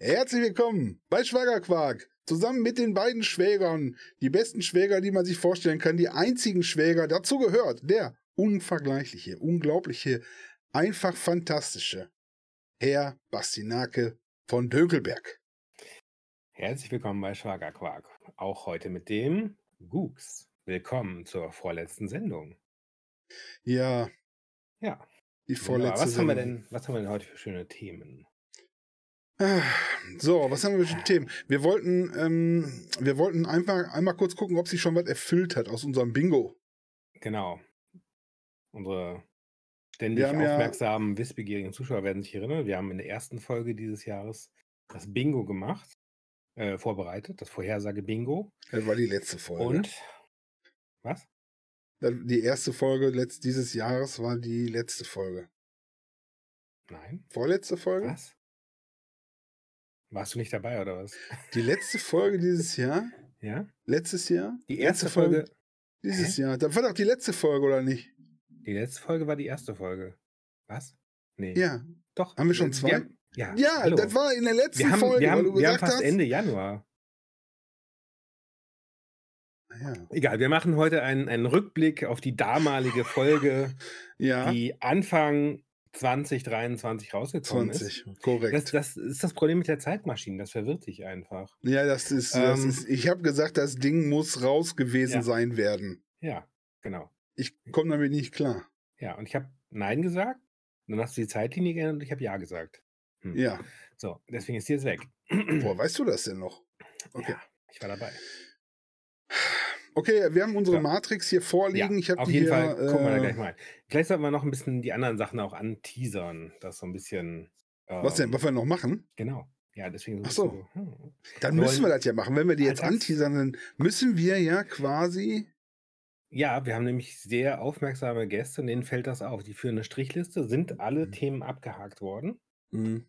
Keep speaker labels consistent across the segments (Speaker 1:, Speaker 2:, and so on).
Speaker 1: Herzlich willkommen bei Schwagerquark. Zusammen mit den beiden Schwägern, die besten Schwäger, die man sich vorstellen kann, die einzigen Schwäger, dazu gehört der unvergleichliche, unglaubliche, einfach fantastische Herr Bastinake von Dökelberg.
Speaker 2: Herzlich willkommen bei Schwagerquark. Auch heute mit dem Gux. Willkommen zur vorletzten Sendung.
Speaker 1: Ja,
Speaker 2: Ja,
Speaker 1: die vorletzte
Speaker 2: was haben wir
Speaker 1: Sendung.
Speaker 2: denn, was haben wir denn heute für schöne Themen?
Speaker 1: So, was haben wir für Themen? Wir wollten, ähm, wir wollten einfach einmal kurz gucken, ob sich schon was erfüllt hat aus unserem Bingo.
Speaker 2: Genau. Unsere ständig
Speaker 1: haben ja-
Speaker 2: aufmerksamen, wissbegierigen Zuschauer werden sich erinnern. Wir haben in der ersten Folge dieses Jahres das Bingo gemacht, äh, vorbereitet, das Vorhersage-Bingo.
Speaker 1: Das war die letzte Folge.
Speaker 2: Und was?
Speaker 1: Die erste Folge letzt, dieses Jahres war die letzte Folge.
Speaker 2: Nein.
Speaker 1: Vorletzte Folge?
Speaker 2: Was? Warst du nicht dabei oder was?
Speaker 1: Die letzte Folge dieses Jahr?
Speaker 2: Ja?
Speaker 1: Letztes Jahr?
Speaker 2: Die
Speaker 1: Letzte
Speaker 2: erste Folge,
Speaker 1: Dieses Jahr. Das war doch die letzte Folge, oder nicht?
Speaker 2: die letzte Folge war die erste Folge. Was? Nee.
Speaker 1: Ja.
Speaker 2: Doch.
Speaker 1: Haben wir schon zwei?
Speaker 2: haben- ja,
Speaker 1: Ja,
Speaker 2: hallo.
Speaker 1: das war in der letzten
Speaker 2: wir haben,
Speaker 1: Folge,
Speaker 2: wir haben,
Speaker 1: du
Speaker 2: wir haben fast
Speaker 1: hast.
Speaker 2: Ende Januar.
Speaker 1: Ja.
Speaker 2: Egal, wir machen heute einen, einen Rückblick auf die damalige Folge,
Speaker 1: ja.
Speaker 2: die Anfang 2023 rausgekommen
Speaker 1: 20,
Speaker 2: ist.
Speaker 1: korrekt.
Speaker 2: Das, das ist das Problem mit der Zeitmaschine, das verwirrt dich einfach.
Speaker 1: ja, das ist, das
Speaker 2: Ähm,
Speaker 1: ist ich habe gesagt, das Ding muss raus gewesen
Speaker 2: Ja.
Speaker 1: sein werden.
Speaker 2: Ja, genau.
Speaker 1: Ich komme damit nicht klar.
Speaker 2: Ja, und ich habe Nein gesagt, dann hast du die Zeitlinie geändert und ich habe Ja gesagt. Hm.
Speaker 1: Ja.
Speaker 2: So, deswegen ist die jetzt weg.
Speaker 1: Woher weißt du das denn noch? Okay.
Speaker 2: Ja, ich war dabei.
Speaker 1: Okay, wir haben unsere
Speaker 2: Ja.
Speaker 1: Matrix hier vorliegen. ich habe
Speaker 2: auf jeden
Speaker 1: hier,
Speaker 2: Fall. Gucken wir da
Speaker 1: äh,
Speaker 2: gleich mal. rein. Vielleicht sollten wir noch ein bisschen die anderen Sachen auch anteasern, das so ein bisschen.
Speaker 1: Was denn,
Speaker 2: ähm,
Speaker 1: was wir noch machen?
Speaker 2: Genau. Ja, deswegen.
Speaker 1: Ach so.
Speaker 2: bisschen hm.
Speaker 1: Dann
Speaker 2: wir
Speaker 1: müssen wir das ja machen. Wenn wir die jetzt anteasern, dann müssen wir ja quasi.
Speaker 2: Ja, wir haben nämlich sehr aufmerksame Gäste, und denen fällt das auf. Die führen eine Strichliste, sind alle
Speaker 1: Mhm.
Speaker 2: Themen abgehakt worden.
Speaker 1: Mh.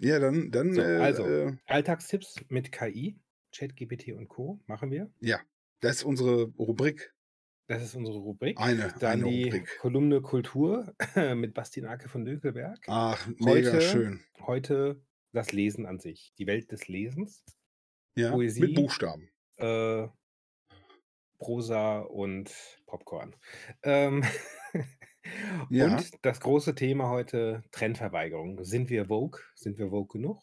Speaker 1: Ja, dann, dann
Speaker 2: So,
Speaker 1: äh,
Speaker 2: also.
Speaker 1: äh,
Speaker 2: Alltagstipps mit KI, ChatGPT und Co. machen wir.
Speaker 1: Das ist unsere Rubrik.
Speaker 2: Das ist unsere Rubrik.
Speaker 1: Eine,
Speaker 2: Dann
Speaker 1: eine
Speaker 2: die
Speaker 1: Rubrik.
Speaker 2: Kolumne Kultur mit Bastinake von Dökelberg.
Speaker 1: Ach, mega
Speaker 2: Heute-
Speaker 1: schön.
Speaker 2: Heute das Lesen an sich, die Welt des Lesens.
Speaker 1: Ja,
Speaker 2: Poesie.
Speaker 1: mit Buchstaben.
Speaker 2: äh, Prosa und Popcorn. Ähm,
Speaker 1: Ja.
Speaker 2: Und das große Thema heute: Trendverweigerung. Sind wir Vogue? Sind wir Vogue genug?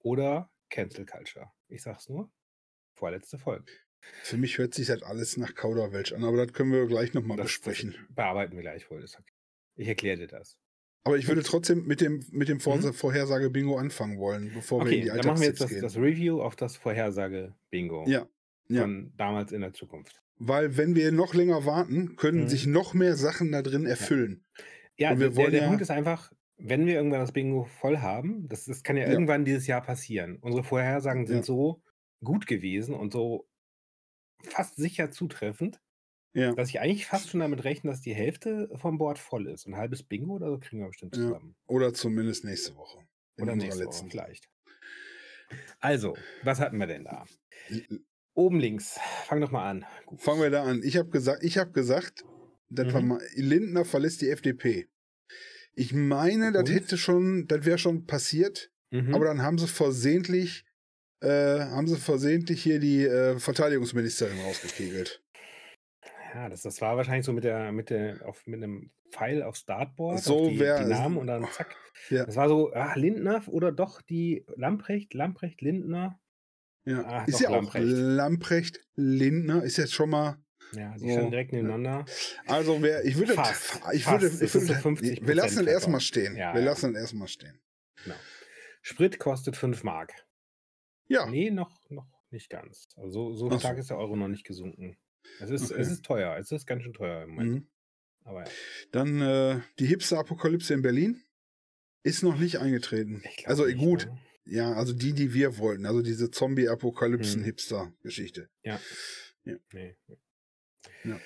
Speaker 2: Oder Cancel Culture? Ich sag's nur. Vorletzte Folge.
Speaker 1: Für mich hört sich das alles nach Kauderwelsch an, aber das können wir gleich nochmal besprechen.
Speaker 2: bearbeiten wir gleich wohl. Ist okay. Ich erkläre dir das.
Speaker 1: Aber ich würde trotzdem mit dem, mit dem Vorsa- Vorhersage-Bingo anfangen wollen, bevor wir in
Speaker 2: Mhm. Okay,
Speaker 1: die
Speaker 2: dann machen wir jetzt
Speaker 1: Alltagstipps
Speaker 2: das,
Speaker 1: gehen.
Speaker 2: das Review auf das Vorhersage-Bingo
Speaker 1: ja, ja.
Speaker 2: von damals in der Zukunft.
Speaker 1: weil wenn wir noch länger warten, können
Speaker 2: Mhm.
Speaker 1: sich noch mehr Sachen da drin erfüllen.
Speaker 2: Ja,
Speaker 1: Und wir
Speaker 2: der,
Speaker 1: wollen
Speaker 2: der
Speaker 1: ja-
Speaker 2: Punkt ist einfach, wenn wir irgendwann das Bingo voll haben, das, das kann ja,
Speaker 1: Ja.
Speaker 2: irgendwann dieses Jahr passieren. Unsere Vorhersagen sind
Speaker 1: Ja.
Speaker 2: so gut gewesen und so fast sicher zutreffend,
Speaker 1: Ja.
Speaker 2: dass ich eigentlich fast schon damit rechne, dass die Hälfte vom Board voll ist. Ein halbes Bingo oder so kriegen wir bestimmt
Speaker 1: Ja.
Speaker 2: zusammen.
Speaker 1: Oder zumindest nächste Woche. In
Speaker 2: Oder nächste Woche
Speaker 1: letzten.
Speaker 2: vielleicht. Also, was hatten wir denn da? Oben links. Fang doch mal an. Gut.
Speaker 1: Fangen wir da an. Ich habe gesagt, ich habe gesagt,
Speaker 2: Mhm.
Speaker 1: Lindner verlässt die FDP. Ich meine, das hätte schon, das wäre schon passiert,
Speaker 2: Mhm.
Speaker 1: aber dann haben sie versehentlich, äh, haben sie versehentlich hier die äh, Verteidigungsministerin rausgekegelt.
Speaker 2: Ja, das, das war wahrscheinlich so mit der, mit der, auf, mit einem Pfeil aufs Dartboard,
Speaker 1: So
Speaker 2: auf die,
Speaker 1: wär
Speaker 2: die Namen und dann zack.
Speaker 1: Ja.
Speaker 2: Das war so, ah, Lindner oder doch die Lamprecht, Lamprecht, Lindner.
Speaker 1: Ja.
Speaker 2: Ah,
Speaker 1: ist ja auch
Speaker 2: Lamprecht.
Speaker 1: Lamprecht, Lindner, ist jetzt schon mal,
Speaker 2: Ja, die
Speaker 1: So,
Speaker 2: standen direkt
Speaker 1: ja.
Speaker 2: nebeneinander.
Speaker 1: also wer, ich würde,
Speaker 2: Fast,
Speaker 1: ich
Speaker 2: fast.
Speaker 1: würde, ich
Speaker 2: so
Speaker 1: würde,
Speaker 2: 50%
Speaker 1: wir lassen es
Speaker 2: Treffer.
Speaker 1: erstmal stehen.
Speaker 2: Ja,
Speaker 1: wir
Speaker 2: ja.
Speaker 1: lassen es erstmal stehen.
Speaker 2: Genau. Sprit kostet 5 Mark.
Speaker 1: Ja,
Speaker 2: Nee, noch, noch nicht ganz. Also so,
Speaker 1: Ach
Speaker 2: stark
Speaker 1: so.
Speaker 2: ist der Euro noch nicht gesunken. Es ist,
Speaker 1: Okay.
Speaker 2: es ist teuer. Es ist ganz schön teuer im Moment.
Speaker 1: mhm.
Speaker 2: Aber ja.
Speaker 1: Dann äh, die Hipster-Apokalypse in Berlin ist noch nicht eingetreten. Also
Speaker 2: nicht,
Speaker 1: gut,
Speaker 2: ne?
Speaker 1: ja, also die, die wir wollten, also diese. Zombie-Apokalypsen-Hipster-Geschichte.
Speaker 2: Nee.
Speaker 1: Ja.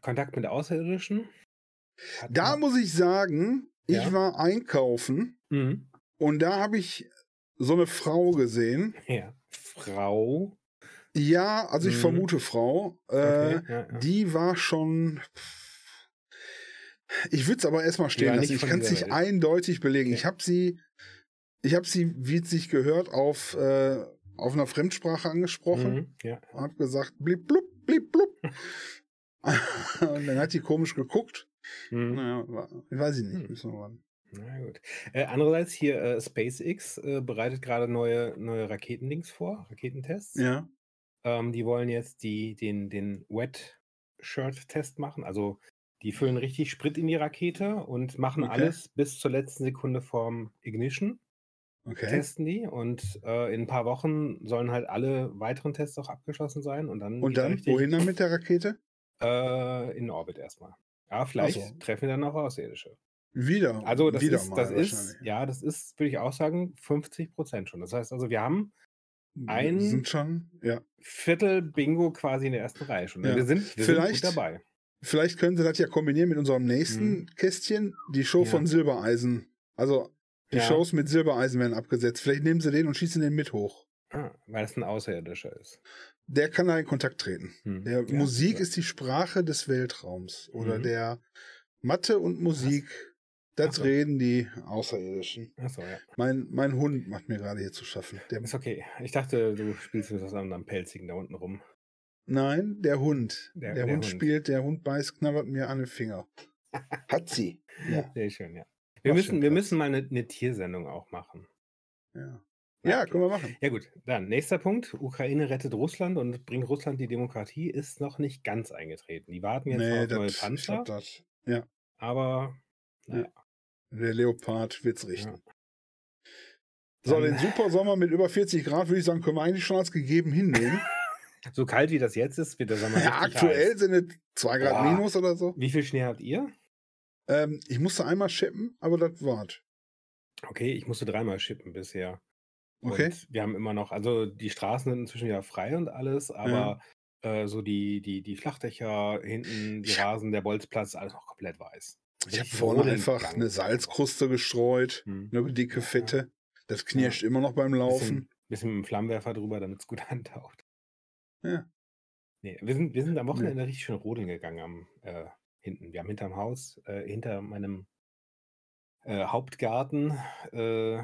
Speaker 2: Kontakt mit Außerirdischen? Hat
Speaker 1: Da muss ich sagen, ich
Speaker 2: Ja.
Speaker 1: war einkaufen
Speaker 2: Mhm.
Speaker 1: und da habe ich so eine Frau gesehen.
Speaker 2: Ja. Frau.
Speaker 1: Ja, also ich
Speaker 2: Mhm.
Speaker 1: vermute Frau. Äh,
Speaker 2: Okay, ja, ja.
Speaker 1: Die war schon. Ich würde es aber erstmal stehen lassen. Ich kann es nicht
Speaker 2: Welt.
Speaker 1: eindeutig belegen.
Speaker 2: Okay.
Speaker 1: Ich habe sie ich habe sie, wie es sich gehört, auf, äh, auf einer Fremdsprache angesprochen.
Speaker 2: Mhm, ja.
Speaker 1: Hab gesagt, blip, blub, blip, blub. und dann hat die komisch geguckt.
Speaker 2: Mhm.
Speaker 1: Naja, war, weiß ich nicht.
Speaker 2: Hm. Na gut. Äh, andererseits hier äh, SpaceX äh, bereitet gerade neue, neue Raketendings vor, Raketentests.
Speaker 1: Ja.
Speaker 2: Ähm, die wollen jetzt die, den, den Wet-Shirt-Test machen. Also die füllen richtig Sprit in die Rakete und machen
Speaker 1: Okay.
Speaker 2: alles bis zur letzten Sekunde vorm Ignition.
Speaker 1: Okay.
Speaker 2: Testen die und äh, in ein paar Wochen sollen halt alle weiteren Tests auch abgeschlossen sein und dann,
Speaker 1: Und dann,
Speaker 2: richtig,
Speaker 1: wohin dann mit der Rakete?
Speaker 2: Äh, in Orbit erstmal. Ja, vielleicht
Speaker 1: so.
Speaker 2: treffen wir dann auch Außerirdische.
Speaker 1: Wieder.
Speaker 2: Also das
Speaker 1: wieder
Speaker 2: ist, das ist, ja, das ist, würde ich auch sagen, 50 Prozent schon. Das heißt also, wir haben ein-
Speaker 1: Sind schon, ja.
Speaker 2: Viertel Bingo quasi in der ersten Reihe schon.
Speaker 1: Ja.
Speaker 2: Wir sind, wir
Speaker 1: Vielleicht-
Speaker 2: sind dabei.
Speaker 1: Vielleicht können sie das ja kombinieren mit unserem nächsten
Speaker 2: Mhm.
Speaker 1: Kästchen, die Show
Speaker 2: Ja.
Speaker 1: von Silbereisen. Also die. Shows mit Silbereisen werden abgesetzt. Vielleicht nehmen sie den und schießen den mit hoch.
Speaker 2: Ah, weil es ein Außerirdischer ist.
Speaker 1: Der kann da in Kontakt treten.
Speaker 2: Hm.
Speaker 1: Der Musik ist die Sprache des Weltraums. Oder
Speaker 2: Mhm.
Speaker 1: der Mathe und Musik, das
Speaker 2: so.
Speaker 1: reden die Außerirdischen.
Speaker 2: Achso, ja.
Speaker 1: Mein, mein Hund macht mir gerade hier zu schaffen. Der,
Speaker 2: Ist okay. Ich dachte, du spielst mit was anderem Pelzigen da unten rum.
Speaker 1: nein, der Hund.
Speaker 2: Der-
Speaker 1: Der,
Speaker 2: der
Speaker 1: Hund
Speaker 2: Hund.
Speaker 1: spielt, der Hund beißt, knabbert mir an den Finger. Hat sie. Ja.
Speaker 2: Sehr schön, ja. Wir müssen,
Speaker 1: schön,
Speaker 2: wir
Speaker 1: krass.
Speaker 2: müssen mal eine, eine Tiersendung auch machen.
Speaker 1: Ja, ja
Speaker 2: okay.
Speaker 1: können wir machen.
Speaker 2: Ja gut, dann nächster Punkt. Ukraine rettet Russland und bringt Russland die Demokratie, ist noch nicht ganz eingetreten. Die warten jetzt noch auf neue
Speaker 1: das, ich
Speaker 2: Panzer,
Speaker 1: das. Ja,
Speaker 2: aber naja,
Speaker 1: der Leopard wird's richten.
Speaker 2: Ja.
Speaker 1: So, den super Sommer mit über 40 Grad, würde ich sagen, können wir eigentlich schon als gegeben hinnehmen.
Speaker 2: so kalt wie das jetzt ist, wird der Sommer
Speaker 1: ja, aktuell
Speaker 2: heiß.
Speaker 1: sind es 2 Grad
Speaker 2: Boah.
Speaker 1: minus oder so.
Speaker 2: Wie viel Schnee habt ihr?
Speaker 1: Ähm, ich musste einmal scheppen, aber das war's.
Speaker 2: Okay, ich musste dreimal schippen bisher.
Speaker 1: Okay.
Speaker 2: Und wir haben immer noch, also die Straßen sind inzwischen ja frei und alles, aber äh, so die, die, die Flachdächer hinten, die Rasen, der Bolzplatz, alles noch komplett weiß.
Speaker 1: Ich habe vorne einfach eine Salzkruste gestreut,
Speaker 2: Hm.
Speaker 1: eine dicke,
Speaker 2: Ja,
Speaker 1: fette. Das knirscht immer noch beim Laufen.
Speaker 2: Bisschen, bisschen mit dem Flammenwerfer drüber, damit es gut antaucht.
Speaker 1: Ja.
Speaker 2: Nee, wir sind, wir sind am Wochenende richtig schön rodeln gegangen am äh, hinten. Wir haben hinterm Haus, äh, hinter meinem äh, Hauptgarten äh,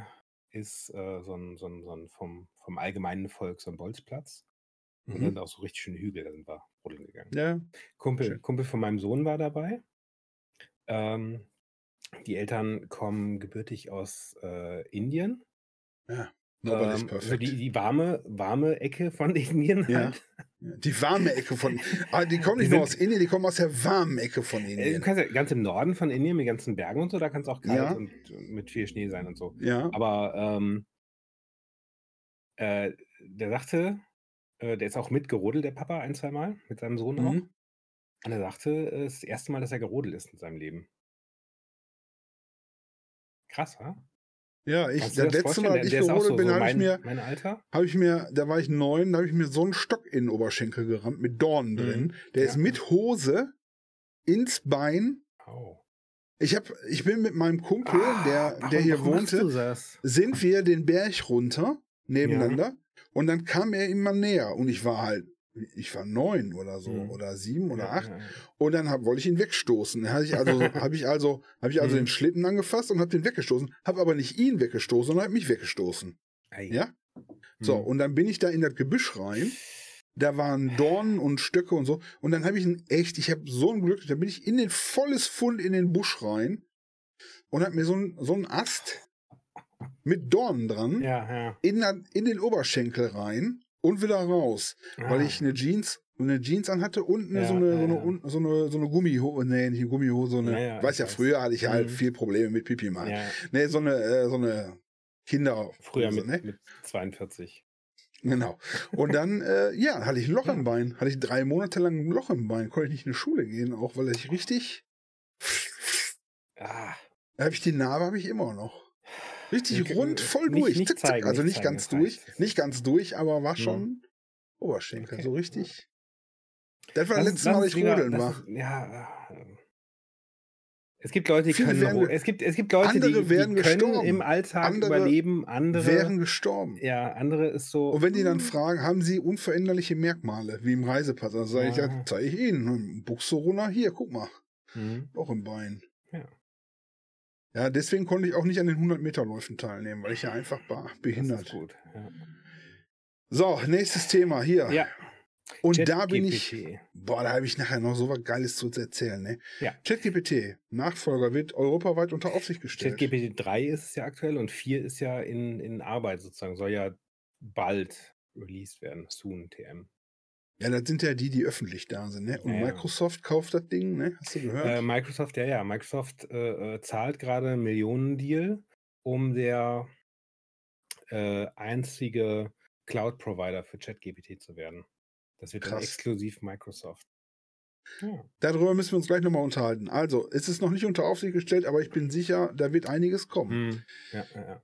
Speaker 2: ist äh, so ein, so ein, so ein vom, vom allgemeinen Volk so ein Bolzplatz. Und da
Speaker 1: Mhm.
Speaker 2: sind auch so richtig schöne Hügel, da sind wir rodeln gegangen.
Speaker 1: Ja,
Speaker 2: Kumpel,
Speaker 1: schön.
Speaker 2: Kumpel von meinem Sohn war dabei. Ähm, die Eltern kommen gebürtig aus äh, Indien.
Speaker 1: nobody's
Speaker 2: Ähm,
Speaker 1: perfect.
Speaker 2: die, die warme, warme Ecke von Indien
Speaker 1: Ja.
Speaker 2: halt.
Speaker 1: Ja, Die warme Ecke von. Ah, die kommen nicht nur aus Indien, die kommen aus der warmen Ecke von
Speaker 2: Äh, Du
Speaker 1: Indien.
Speaker 2: kannst ja ganz im Norden von Indien mit ganzen Bergen und so, da kann es auch kalt
Speaker 1: Ja.
Speaker 2: und mit viel Schnee sein und so.
Speaker 1: Ja,
Speaker 2: Aber ähm, äh, der sagte, äh, der ist auch mitgerodelt, der Papa, ein, zwei Mal, mit seinem Sohn auch. Und er sagte, äh, es ist das erste Mal, dass er gerodelt ist in seinem Leben. Krass, wa?
Speaker 1: ja, ich, das letzte
Speaker 2: vorstellen?
Speaker 1: Mal, als ich gerodelt
Speaker 2: so,
Speaker 1: bin,
Speaker 2: so
Speaker 1: habe ich mir,
Speaker 2: mein Alter.
Speaker 1: habe ich mir, da war ich neun, da habe ich mir so einen Stock in den Oberschenkel gerammt mit Dornen drin.
Speaker 2: Mhm.
Speaker 1: Der
Speaker 2: Ja.
Speaker 1: ist mit Hose ins Bein.
Speaker 2: Oh.
Speaker 1: Ich hab, ich bin mit meinem Kumpel,
Speaker 2: Ah,
Speaker 1: der,
Speaker 2: warum-
Speaker 1: der hier wohnte, sind wir den Berg runter nebeneinander und dann kam er immer näher und ich war halt, ich war neun oder so
Speaker 2: Mhm.
Speaker 1: oder sieben oder
Speaker 2: Ja,
Speaker 1: acht
Speaker 2: ja,
Speaker 1: und dann hab, wollte ich ihn wegstoßen. Dann habe ich also, habe ich also, habe ich also
Speaker 2: Mhm.
Speaker 1: den Schlitten angefasst und habe den weggestoßen, habe aber nicht ihn weggestoßen, sondern habe mich weggestoßen.
Speaker 2: Ei.
Speaker 1: Ja? So,
Speaker 2: Mhm.
Speaker 1: und dann bin ich da in das Gebüsch rein. Da waren Dornen und Stöcke und so. Und dann habe ich ein echt, ich habe so ein Glück, da bin ich in den volles Fund in den Busch rein und habe mir so ein, so einen Ast mit Dornen dran
Speaker 2: Ja,
Speaker 1: in, in den Oberschenkel rein und wieder raus, weil
Speaker 2: Ah.
Speaker 1: ich eine Jeans, eine Jeans anhatte und eine,
Speaker 2: Ja,
Speaker 1: so, eine,
Speaker 2: ja,
Speaker 1: so, eine,
Speaker 2: ja.
Speaker 1: so eine so eine Gummihose, nee, nicht Gummihose, so eine,
Speaker 2: Ja, ja,
Speaker 1: weiß ja,
Speaker 2: weiß.
Speaker 1: früher hatte ich halt
Speaker 2: Mhm.
Speaker 1: viel Probleme mit Pipi machen.
Speaker 2: Ja,
Speaker 1: Nee, so eine, äh, so eine Kinder.
Speaker 2: früher mit,
Speaker 1: ne?
Speaker 2: mit 42.
Speaker 1: Genau. Und dann, äh, ja, hatte ich ein Loch
Speaker 2: Ja.
Speaker 1: im Bein. Hatte ich drei Monate lang ein Loch im Bein. Konnte ich nicht in die Schule gehen, auch weil ich richtig.
Speaker 2: Ah,
Speaker 1: Da habe ich die Narbe habe ich immer noch. Richtig
Speaker 2: Okay,
Speaker 1: rund, voll
Speaker 2: nicht-
Speaker 1: durch.
Speaker 2: nicht
Speaker 1: Zick, zick.
Speaker 2: zeigen,
Speaker 1: also
Speaker 2: nicht zeigen,
Speaker 1: ganz durch.
Speaker 2: reicht.
Speaker 1: Nicht ganz durch, aber war schon Oberschenkel.
Speaker 2: Okay,
Speaker 1: So
Speaker 2: ja.
Speaker 1: richtig. Das war das letzte Mal, dass ich rodeln
Speaker 2: lass
Speaker 1: war.
Speaker 2: Ja. äh, Es gibt Leute, die
Speaker 1: Viele
Speaker 2: können
Speaker 1: werden
Speaker 2: es gibt es gibt Leute, die,
Speaker 1: andere
Speaker 2: die
Speaker 1: werden
Speaker 2: können
Speaker 1: gestorben.
Speaker 2: im Alltag
Speaker 1: Andere
Speaker 2: überleben, andere
Speaker 1: Wären gestorben.
Speaker 2: ja, andere ist so
Speaker 1: Und wenn die dann
Speaker 2: hm,
Speaker 1: fragen, haben sie unveränderliche Merkmale, wie im Reisepass, dann sage ich,
Speaker 2: Ja.
Speaker 1: ja, zeige ich Ihnen. Buchse runter, hier, guck mal.
Speaker 2: hm,
Speaker 1: Auch im Bein.
Speaker 2: Ja.
Speaker 1: Deswegen konnte ich auch nicht an den 100-Meter-Läufen teilnehmen, weil ich ja einfach war
Speaker 2: Das ist
Speaker 1: behindert.
Speaker 2: gut. Ja.
Speaker 1: So, nächstes Thema hier.
Speaker 2: ja.
Speaker 1: Und da bin ich,
Speaker 2: ChatGPT.
Speaker 1: boah, da habe ich nachher noch so was Geiles zu erzählen, ne?
Speaker 2: Ja.
Speaker 1: ChatGPT, Nachfolger, wird europaweit unter Aufsicht gestellt.
Speaker 2: ChatGPT 3 ist es ja aktuell und 4 ist ja in, in Arbeit sozusagen, soll ja bald released werden. Soon, TM.
Speaker 1: Ja, das sind ja die, die öffentlich da sind, ne? Und
Speaker 2: Ja, ja.
Speaker 1: Microsoft kauft das Ding, ne? Hast du gehört?
Speaker 2: Äh, Microsoft, ja, ja. Microsoft äh, äh, zahlt gerade einen Millionendeal, um der äh, einzige Cloud-Provider für ChatGPT zu werden. Das wird
Speaker 1: Krass.
Speaker 2: exklusiv Microsoft. Ja.
Speaker 1: Darüber müssen wir uns gleich nochmal unterhalten. Also, es ist noch nicht unter Aufsicht gestellt, aber ich bin sicher, da wird einiges kommen.
Speaker 2: Hm. ja, ja, ja.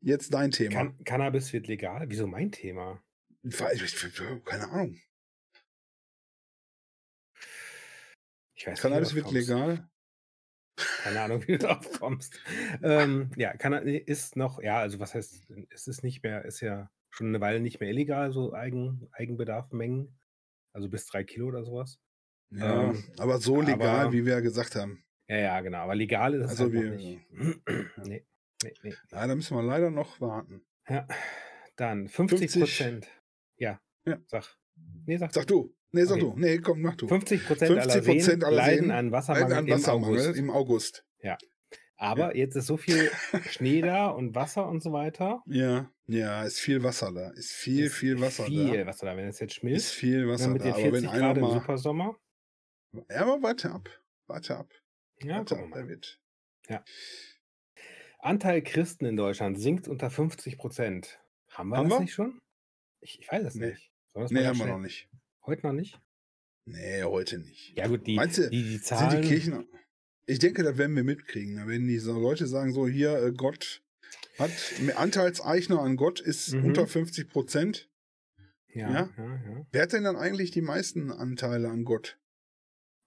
Speaker 1: Jetzt dein Thema.
Speaker 2: Can Cannabis wird legal? Wieso mein Thema?
Speaker 1: Keine Ahnung.
Speaker 2: Ich weiß
Speaker 1: Cannabis
Speaker 2: nicht,
Speaker 1: wird legal.
Speaker 2: Keine Ahnung, wie du drauf kommst. ähm, ja, Canna ist noch, ja, also was heißt, es ist nicht mehr, ist ja schon eine Weile nicht mehr illegal, so Eigen, Eigenbedarfmengen. Also bis drei Kilo oder sowas.
Speaker 1: Ja,
Speaker 2: Ähm,
Speaker 1: aber so legal,
Speaker 2: aber-
Speaker 1: wie wir ja gesagt haben.
Speaker 2: Ja, ja, genau. Aber legal ist es
Speaker 1: Also
Speaker 2: halt
Speaker 1: wir-
Speaker 2: nicht. nee, nee, nee.
Speaker 1: Ja, da müssen wir leider noch warten.
Speaker 2: Ja, dann 50 Prozent. Ja,
Speaker 1: Ja.
Speaker 2: sag. Nee, sag.
Speaker 1: Sag du. Nee, sag
Speaker 2: Okay.
Speaker 1: du. Nee, komm, mach du.
Speaker 2: 50 Prozent aller
Speaker 1: 50%
Speaker 2: Seen
Speaker 1: aller
Speaker 2: leiden
Speaker 1: Seen
Speaker 2: an
Speaker 1: Leiden
Speaker 2: Wassermangel,
Speaker 1: an Wassermangel
Speaker 2: im August.
Speaker 1: im August.
Speaker 2: Aber jetzt ist so viel Schnee da und Wasser und so weiter.
Speaker 1: Ja, ja, ist viel Wasser da. Ist viel,
Speaker 2: Ist
Speaker 1: viel Wasser
Speaker 2: viel
Speaker 1: da.
Speaker 2: Wasser da. Wenn es jetzt
Speaker 1: Ist
Speaker 2: schmilzt,
Speaker 1: viel Wasser
Speaker 2: dann mit
Speaker 1: da.
Speaker 2: den
Speaker 1: Aber
Speaker 2: 40
Speaker 1: wenn einer
Speaker 2: Grad im
Speaker 1: mal.
Speaker 2: Supersommer.
Speaker 1: Ja, aber warte ab. Warte ab.
Speaker 2: Ja,
Speaker 1: warte ab,
Speaker 2: wir.
Speaker 1: David.
Speaker 2: Anteil Christen in Deutschland sinkt unter 50 Prozent. Haben wir
Speaker 1: Haben
Speaker 2: das
Speaker 1: wir?
Speaker 2: nicht schon? Ich, ich weiß es
Speaker 1: Nee.
Speaker 2: nicht.
Speaker 1: Nee, haben wir
Speaker 2: schnell-
Speaker 1: noch nicht.
Speaker 2: Heute noch nicht?
Speaker 1: Nee, heute nicht.
Speaker 2: Ja gut, die,
Speaker 1: Meinst du,
Speaker 2: die, die
Speaker 1: Sind
Speaker 2: Zahlen.
Speaker 1: die Kirchen. Ich denke, das werden wir mitkriegen. Wenn die so Leute sagen, so hier, äh, Gott hat Anteilseichner an Gott ist
Speaker 2: Mhm.
Speaker 1: unter 50 Prozent.
Speaker 2: ja,
Speaker 1: Ja?
Speaker 2: ja, ja.
Speaker 1: Wer hat denn dann eigentlich die meisten Anteile an Gott?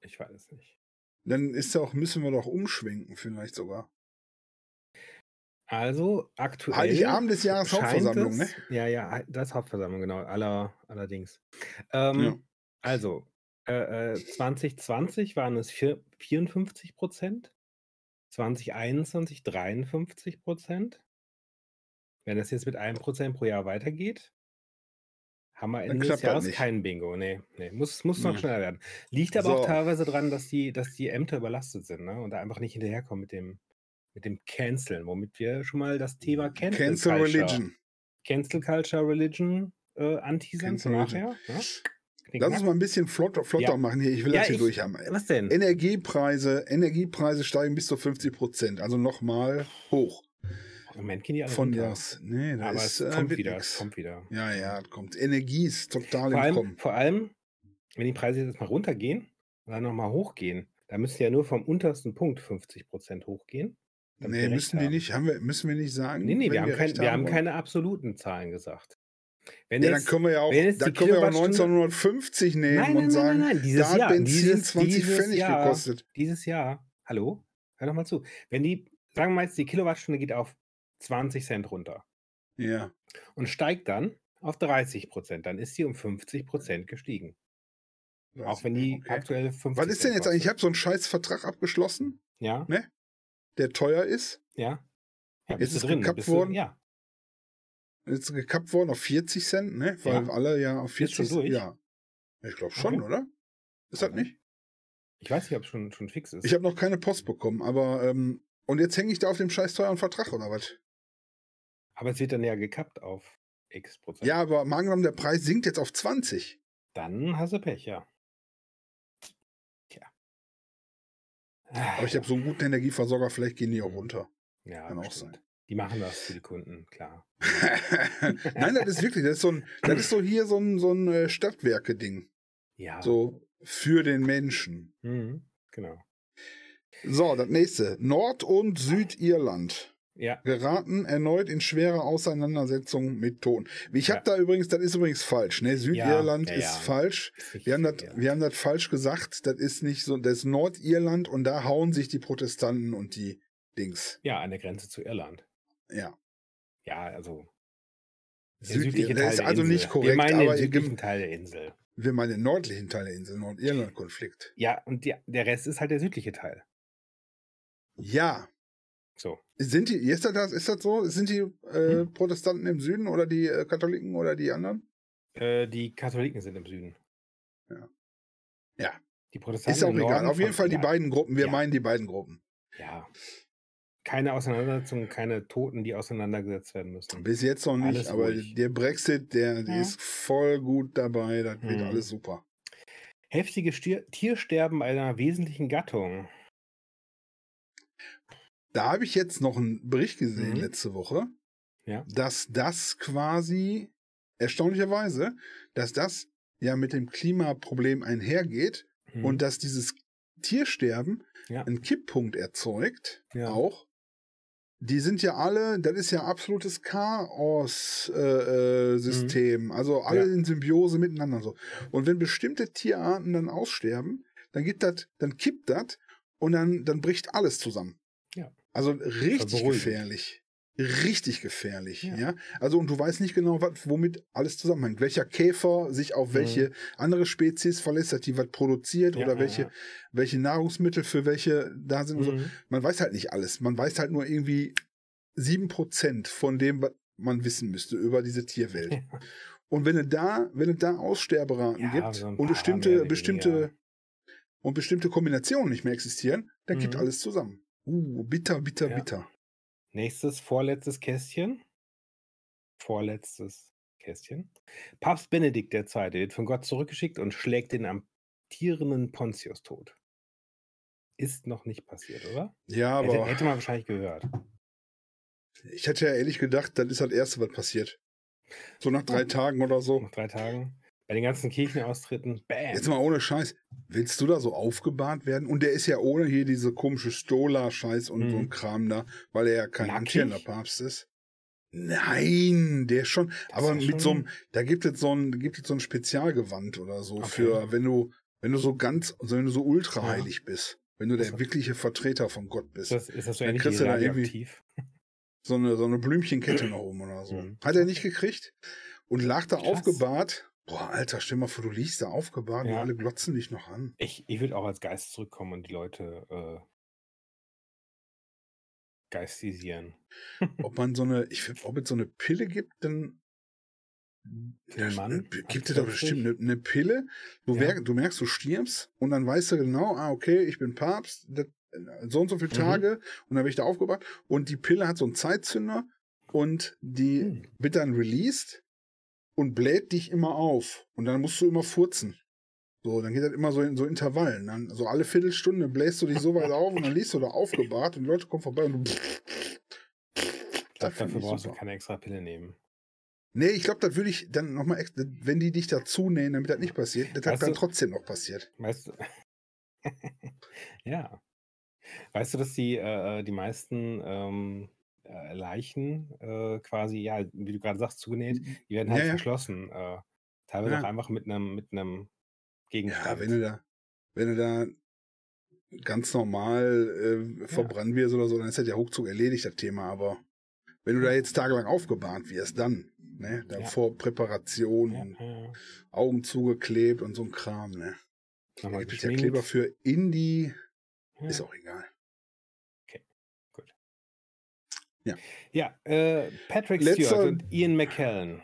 Speaker 2: Ich weiß es nicht.
Speaker 1: Dann ist auch, müssen wir doch umschwenken, vielleicht sogar.
Speaker 2: Also aktuell.
Speaker 1: Heiligabend des Jahres Hauptversammlung, ne?
Speaker 2: es, Ja, ja, das Hauptversammlung, genau. Aller, allerdings. Ähm,
Speaker 1: Ja.
Speaker 2: Also, äh, äh, 2020 waren es vier, 54 Prozent, 2021 53 Prozent. Wenn das jetzt mit einem Prozent pro Jahr weitergeht, haben wir Ende des Jahres kein Bingo. Nee, nee. Muss, muss noch
Speaker 1: Nee.
Speaker 2: schneller werden. Liegt aber auch
Speaker 1: So.
Speaker 2: teilweise dran, dass die, dass die Ämter überlastet sind ne? und da einfach nicht hinterherkommen mit dem, mit dem Canceln, womit wir schon mal das Thema Cancel,
Speaker 1: Cancel
Speaker 2: Culture,
Speaker 1: Religion.
Speaker 2: Cancel Culture Religion äh, anteasern nachher. Ne? Knick,
Speaker 1: Lass uns mal ein bisschen flotter, flotter
Speaker 2: Ja.
Speaker 1: machen hier. Ich will
Speaker 2: Ja,
Speaker 1: das hier
Speaker 2: ich-
Speaker 1: durch haben.
Speaker 2: Was denn?
Speaker 1: Energiepreise, Energiepreise steigen bis zu 50 Prozent. Also nochmal hoch.
Speaker 2: Im Moment gehen die alle
Speaker 1: Von
Speaker 2: runter.
Speaker 1: Jahres. Nee, da
Speaker 2: Aber
Speaker 1: ist,
Speaker 2: es
Speaker 1: äh,
Speaker 2: kommt
Speaker 1: wird
Speaker 2: wieder,
Speaker 1: nix.
Speaker 2: es kommt wieder.
Speaker 1: Ja, ja, das kommt. Energie ist total
Speaker 2: Vor
Speaker 1: im
Speaker 2: allem,
Speaker 1: Kommen.
Speaker 2: vor allem, wenn die Preise jetzt mal runtergehen und dann nochmal hochgehen, dann müsste ja nur vom untersten Punkt 50% hochgehen.
Speaker 1: Nee,
Speaker 2: wir
Speaker 1: müssen die
Speaker 2: haben.
Speaker 1: nicht, haben wir, müssen wir nicht sagen.
Speaker 2: Nee, nee, wir haben, kein,
Speaker 1: recht
Speaker 2: wir haben keine absoluten Zahlen gesagt. Wenn
Speaker 1: Ja, dann
Speaker 2: jetzt,
Speaker 1: können wir ja auch, dann können wir auch
Speaker 2: Kilowattstunde-
Speaker 1: 1950 nehmen
Speaker 2: nein, nein,
Speaker 1: und
Speaker 2: nein,
Speaker 1: sagen,
Speaker 2: nein, nein, dieses
Speaker 1: da hat
Speaker 2: Jahr,
Speaker 1: Benzin
Speaker 2: dieses,
Speaker 1: 20
Speaker 2: dieses
Speaker 1: Pfennig
Speaker 2: Jahr,
Speaker 1: gekostet.
Speaker 2: dieses Jahr, hallo, hör doch mal zu. Wenn die, sagen wir mal jetzt, die Kilowattstunde geht auf 20 Cent runter
Speaker 1: Ja.
Speaker 2: und steigt dann auf 30 Prozent, dann ist sie um 50 Prozent gestiegen. Auch wenn die
Speaker 1: Okay.
Speaker 2: aktuell 50
Speaker 1: Was ist denn jetzt eigentlich? Ich habe so einen scheiß Vertrag abgeschlossen,
Speaker 2: Ja,
Speaker 1: der teuer ist.
Speaker 2: ja. ja
Speaker 1: Jetzt ist
Speaker 2: drin?
Speaker 1: gekappt
Speaker 2: Bist du,
Speaker 1: worden?
Speaker 2: ja,
Speaker 1: Jetzt gekappt worden auf 40 Cent, ne? Weil
Speaker 2: Ja.
Speaker 1: alle ja auf
Speaker 2: Ist schon
Speaker 1: 40
Speaker 2: durch?
Speaker 1: Ja. Ich glaube schon,
Speaker 2: Okay.
Speaker 1: oder? Ist das
Speaker 2: Okay.
Speaker 1: nicht?
Speaker 2: ich weiß nicht, ob es schon, schon fix ist.
Speaker 1: Ich habe noch keine Post bekommen, aber ähm, und jetzt hänge ich da auf dem scheiß teuren Vertrag oder was?
Speaker 2: Aber es wird dann ja gekappt auf x Prozent.
Speaker 1: Ja, aber mal angenommen, der Preis sinkt jetzt auf 20.
Speaker 2: Dann hast du Pech, ja.
Speaker 1: Aber ich habe so einen guten Energieversorger, vielleicht gehen die auch runter.
Speaker 2: Ja,
Speaker 1: Kann auch sein.
Speaker 2: Die machen das für die Kunden, klar.
Speaker 1: Nein, das ist wirklich, das ist so ein, das ist so hier so ein, so ein äh, Stadtwerke-Ding.
Speaker 2: Ja.
Speaker 1: So für den Menschen.
Speaker 2: Mhm, genau.
Speaker 1: So, das nächste. Nord- und Südirland
Speaker 2: Ja.
Speaker 1: geraten erneut in schwere Auseinandersetzungen mit Ton. Ich
Speaker 2: Ja.
Speaker 1: habe da übrigens, das ist übrigens falsch. Ne? Südirland
Speaker 2: ja,
Speaker 1: ist
Speaker 2: ja.
Speaker 1: falsch. Wir haben, das, wir haben das falsch gesagt. Das ist nicht so, das ist Nordirland und da hauen sich die Protestanten und die Dings.
Speaker 2: ja, an der Grenze zu Irland.
Speaker 1: Ja.
Speaker 2: Ja, also. Südliche
Speaker 1: Das
Speaker 2: Teil
Speaker 1: ist
Speaker 2: der
Speaker 1: also
Speaker 2: Insel.
Speaker 1: nicht
Speaker 2: Wir
Speaker 1: korrekt,
Speaker 2: meinen
Speaker 1: aber
Speaker 2: den südlichen Teil der Insel.
Speaker 1: wir meinen den nördlichen Teil der Insel, Nordirland-Konflikt.
Speaker 2: Ja, und die, der Rest ist halt der südliche Teil.
Speaker 1: Ja,
Speaker 2: So.
Speaker 1: Sind die, ist das, ist das so? Sind die äh,
Speaker 2: Hm?
Speaker 1: Protestanten im Süden oder die äh, Katholiken oder die anderen?
Speaker 2: Äh, die Katholiken sind im Süden.
Speaker 1: Ja. Ja.
Speaker 2: Die Protestanten
Speaker 1: Ist auch
Speaker 2: im
Speaker 1: egal.
Speaker 2: Norden
Speaker 1: Auf jeden Fall die
Speaker 2: ja,
Speaker 1: beiden Gruppen. Wir
Speaker 2: Ja.
Speaker 1: meinen die beiden Gruppen.
Speaker 2: Ja. Keine Auseinandersetzung, keine Toten, die auseinandergesetzt werden müssen.
Speaker 1: Bis jetzt noch nicht,
Speaker 2: Alles
Speaker 1: aber
Speaker 2: ruhig.
Speaker 1: der Brexit, der, der
Speaker 2: Ja.
Speaker 1: ist voll gut dabei. Das wird
Speaker 2: Hm.
Speaker 1: alles super.
Speaker 2: Heftiges Stier Tiersterben einer wesentlichen Gattung.
Speaker 1: Da habe ich jetzt noch einen Bericht gesehen
Speaker 2: Mhm.
Speaker 1: letzte Woche,
Speaker 2: Ja.
Speaker 1: dass das quasi erstaunlicherweise, dass das ja mit dem Klimaproblem einhergeht
Speaker 2: Mhm.
Speaker 1: und dass dieses Tiersterben
Speaker 2: Ja.
Speaker 1: einen Kipppunkt erzeugt,
Speaker 2: Ja.
Speaker 1: auch. Die sind ja alle, das ist ja absolutes Chaos-System. Äh, System. Also alle
Speaker 2: Mhm. Ja.
Speaker 1: in Symbiose miteinander. und So. Und wenn bestimmte Tierarten dann aussterben, dann gibt das, dann kippt das und dann, dann bricht alles zusammen.
Speaker 2: Ja.
Speaker 1: Also richtig gefährlich. Richtig gefährlich, ja.
Speaker 2: Ja.
Speaker 1: Also, und du weißt nicht genau, was, womit alles zusammenhängt. Welcher Käfer sich auf welche andere Spezies verlässt, hat die was produziert
Speaker 2: Mhm. Ja,
Speaker 1: oder welche,
Speaker 2: ja.
Speaker 1: welche Nahrungsmittel für welche da sind und so.
Speaker 2: Mhm.
Speaker 1: Man weiß halt nicht alles. Man weiß halt nur irgendwie sieben Prozent von dem, was man wissen müsste über diese Tierwelt. Und wenn es da, wenn es da Aussterberaten gibt
Speaker 2: so
Speaker 1: und bestimmte, bestimmte und bestimmte Kombinationen nicht mehr existieren, dann kippt
Speaker 2: Mhm.
Speaker 1: alles zusammen. Uh, bitter, bitter,
Speaker 2: Ja.
Speaker 1: bitter.
Speaker 2: Nächstes, vorletztes Kästchen. Vorletztes Kästchen. Papst Benedikt II. wird von Gott zurückgeschickt und schlägt den amtierenden Pontius tot. Ist noch nicht passiert, oder?
Speaker 1: Ja,
Speaker 2: Hätte,
Speaker 1: aber
Speaker 2: hätte man wahrscheinlich gehört.
Speaker 1: ich hätte ja ehrlich gedacht, das ist das Erste, was passiert. So nach drei. Tagen oder so.
Speaker 2: Nach drei Tagen. Bei den ganzen Kirchenaustritten, bam.
Speaker 1: Jetzt mal ohne Scheiß. Willst du da so aufgebahrt werden? Und der ist ja ohne hier diese komische Stola-Scheiß und so ein
Speaker 2: Mhm.
Speaker 1: Kram da, weil er ja kein amtierender Papst ist. Nein, der ist schon, aber
Speaker 2: ist ja
Speaker 1: mit so einem,
Speaker 2: schon-
Speaker 1: da gibt es so ein, gibt es so ein Spezialgewand oder so
Speaker 2: Okay.
Speaker 1: für, wenn du, wenn du so ganz, also wenn du so ultra
Speaker 2: Ja.
Speaker 1: heilig bist. Wenn du der wirkliche Vertreter von Gott
Speaker 2: ist,
Speaker 1: bist.
Speaker 2: das, ist das so
Speaker 1: Dann kriegst du da irgendwie-? So eine, so eine Blümchenkette noch oben oder so.
Speaker 2: Mhm.
Speaker 1: Hat er nicht gekriegt und lag da
Speaker 2: Krass.
Speaker 1: aufgebahrt. Boah, Alter, stell mal vor, du liegst da aufgebahrt und
Speaker 2: Ja.
Speaker 1: alle glotzen dich noch an.
Speaker 2: Ich, ich würde auch als Geist zurückkommen und die Leute äh, geistisieren.
Speaker 1: ob man so eine, ich ob es so eine Pille gibt, dann
Speaker 2: den Mann?
Speaker 1: äh, gibt es da
Speaker 2: 40?
Speaker 1: bestimmt eine, eine Pille. Du,
Speaker 2: Ja.
Speaker 1: merk, du merkst, du stirbst und dann weißt du genau, ah, okay, ich bin Papst, das, so und so viele
Speaker 2: Mhm.
Speaker 1: Tage und dann werde ich da aufgebracht und die Pille hat so einen Zeitzünder und die
Speaker 2: Hm.
Speaker 1: wird dann released und bläht dich immer auf und dann musst du immer furzen. So, dann geht das immer so in so Intervallen. Dann, so alle Viertelstunde bläst du dich so weit auf und dann liegst du da aufgebahrt und die Leute kommen vorbei und du.
Speaker 2: Ich dafür brauchst du
Speaker 1: super.
Speaker 2: keine extra Pille nehmen.
Speaker 1: Nee, ich glaube, das würde ich dann nochmal, wenn die dich dazu nähen, damit das nicht passiert, das hat dann
Speaker 2: du-
Speaker 1: trotzdem noch passiert.
Speaker 2: Weißt du? ja. Weißt du, dass die, äh, die meisten ähm, äh, Leichen äh, quasi, ja, wie du gerade sagst, zugenäht, die werden halt
Speaker 1: Ja, ja.
Speaker 2: verschlossen. Äh, teilweise
Speaker 1: Ja.
Speaker 2: auch einfach mit einem mit einem Gegenstand.
Speaker 1: Ja, wenn du da, wenn du da ganz normal äh, verbrannt wirst oder so, dann ist das ja ruckzuck erledigt, das Thema. Aber wenn du da jetzt tagelang aufgebahrt wirst, dann, ne, da
Speaker 2: Ja.
Speaker 1: vor Präparation
Speaker 2: ja,
Speaker 1: und
Speaker 2: ja.
Speaker 1: Augen zugeklebt und so ein Kram, ne. Da
Speaker 2: Nochmal
Speaker 1: gibt es ja
Speaker 2: geschminkt.
Speaker 1: Kleber für Indie,
Speaker 2: Ja.
Speaker 1: ist auch egal.
Speaker 2: Ja, äh, Patrick
Speaker 1: Letzter-
Speaker 2: Stewart und Ian McKellen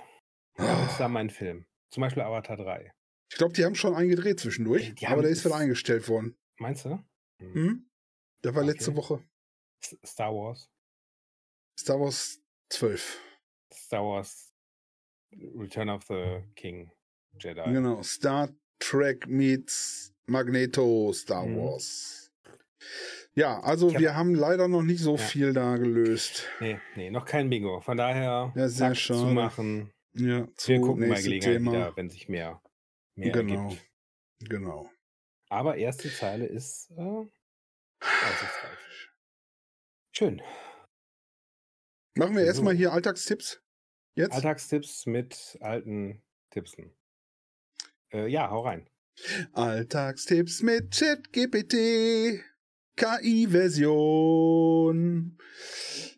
Speaker 2: haben
Speaker 1: Ah,
Speaker 2: zusammen einen Film. Zum Beispiel Avatar 3.
Speaker 1: Ich glaube, die haben schon einen gedreht zwischendurch,
Speaker 2: Ey, die
Speaker 1: aber der ist wieder
Speaker 2: das-
Speaker 1: eingestellt worden.
Speaker 2: Meinst du? Hm.
Speaker 1: Hm? Der war letzte
Speaker 2: Okay.
Speaker 1: Woche.
Speaker 2: S- Star Wars.
Speaker 1: Star Wars 12.
Speaker 2: Star Wars Return of the King Jedi.
Speaker 1: Genau. Star Trek meets Magneto Star
Speaker 2: Mhm.
Speaker 1: Wars. Ja, also
Speaker 2: hab-
Speaker 1: wir haben leider noch nicht so
Speaker 2: Ja.
Speaker 1: viel da gelöst.
Speaker 2: Nee, nee, noch kein Bingo. Von daher
Speaker 1: Ja, sehr schade.
Speaker 2: zumachen.
Speaker 1: Ja, zu
Speaker 2: Wir gucken bei
Speaker 1: nächste
Speaker 2: Gelegenheit
Speaker 1: Thema.
Speaker 2: wieder, wenn sich mehr, mehr
Speaker 1: Genau.
Speaker 2: ergibt.
Speaker 1: Genau.
Speaker 2: Aber erste Zeile ist äh, aussichtsreich. Schön.
Speaker 1: Machen wir
Speaker 2: So.
Speaker 1: erstmal hier Alltagstipps. Jetzt?
Speaker 2: Alltagstipps mit alten Tippsen. Äh, ja, hau rein.
Speaker 1: Alltagstipps mit ChatGPT. KI-Version.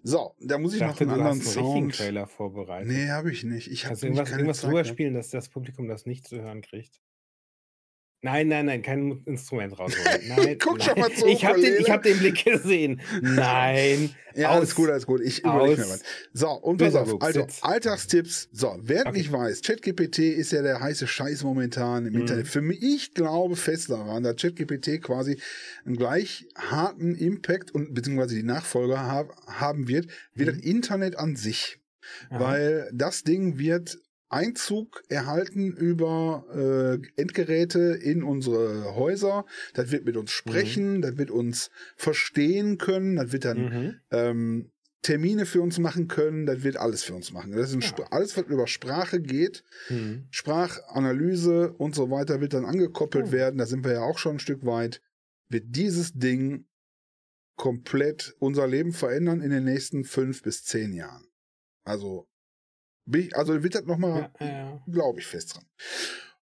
Speaker 1: So, da muss ich,
Speaker 2: Ich
Speaker 1: noch
Speaker 2: dachte,
Speaker 1: einen
Speaker 2: du
Speaker 1: anderen
Speaker 2: hast einen
Speaker 1: Sound.
Speaker 2: Trailer vorbereitet.
Speaker 1: Nee, habe ich nicht. Ich habe
Speaker 2: du irgendwas, irgendwas drüber spielen, dass das Publikum das nicht zu hören kriegt? Nein, nein, nein, kein Instrument rausholen. Nein,
Speaker 1: Guck
Speaker 2: nein.
Speaker 1: schon mal zu,
Speaker 2: Ich habe den, ich hab den Blick gesehen. Nein.
Speaker 1: Ja,
Speaker 2: Aus.
Speaker 1: alles gut, alles gut. Ich überlege mir was. So, und pass auf, also
Speaker 2: Sitz.
Speaker 1: Alltagstipps. So, wer
Speaker 2: Okay.
Speaker 1: nicht weiß, ChatGPT ist ja der heiße Scheiß momentan im
Speaker 2: Mhm.
Speaker 1: Internet. Für mich, ich glaube fest daran, dass ChatGPT quasi einen gleich harten Impact und beziehungsweise die Nachfolger hab, haben wird, wie
Speaker 2: Mhm.
Speaker 1: das Internet an sich.
Speaker 2: Aha.
Speaker 1: Weil das Ding wird Einzug erhalten über äh, Endgeräte in unsere Häuser. Das wird mit uns sprechen, das wird uns verstehen können, das wird dann
Speaker 2: Mhm.
Speaker 1: ähm, Termine für uns machen können, das wird alles für uns machen. Das ist
Speaker 2: Ja.
Speaker 1: Alles, was über Sprache geht,
Speaker 2: Mhm.
Speaker 1: Sprachanalyse und so weiter, wird dann angekoppelt
Speaker 2: Oh.
Speaker 1: werden. Da sind wir ja auch schon ein Stück weit. Wird dieses Ding komplett unser Leben verändern in den nächsten fünf bis zehn Jahren. Also, bin ich- also wird das nochmal
Speaker 2: Ja, ja.
Speaker 1: glaube ich fest dran.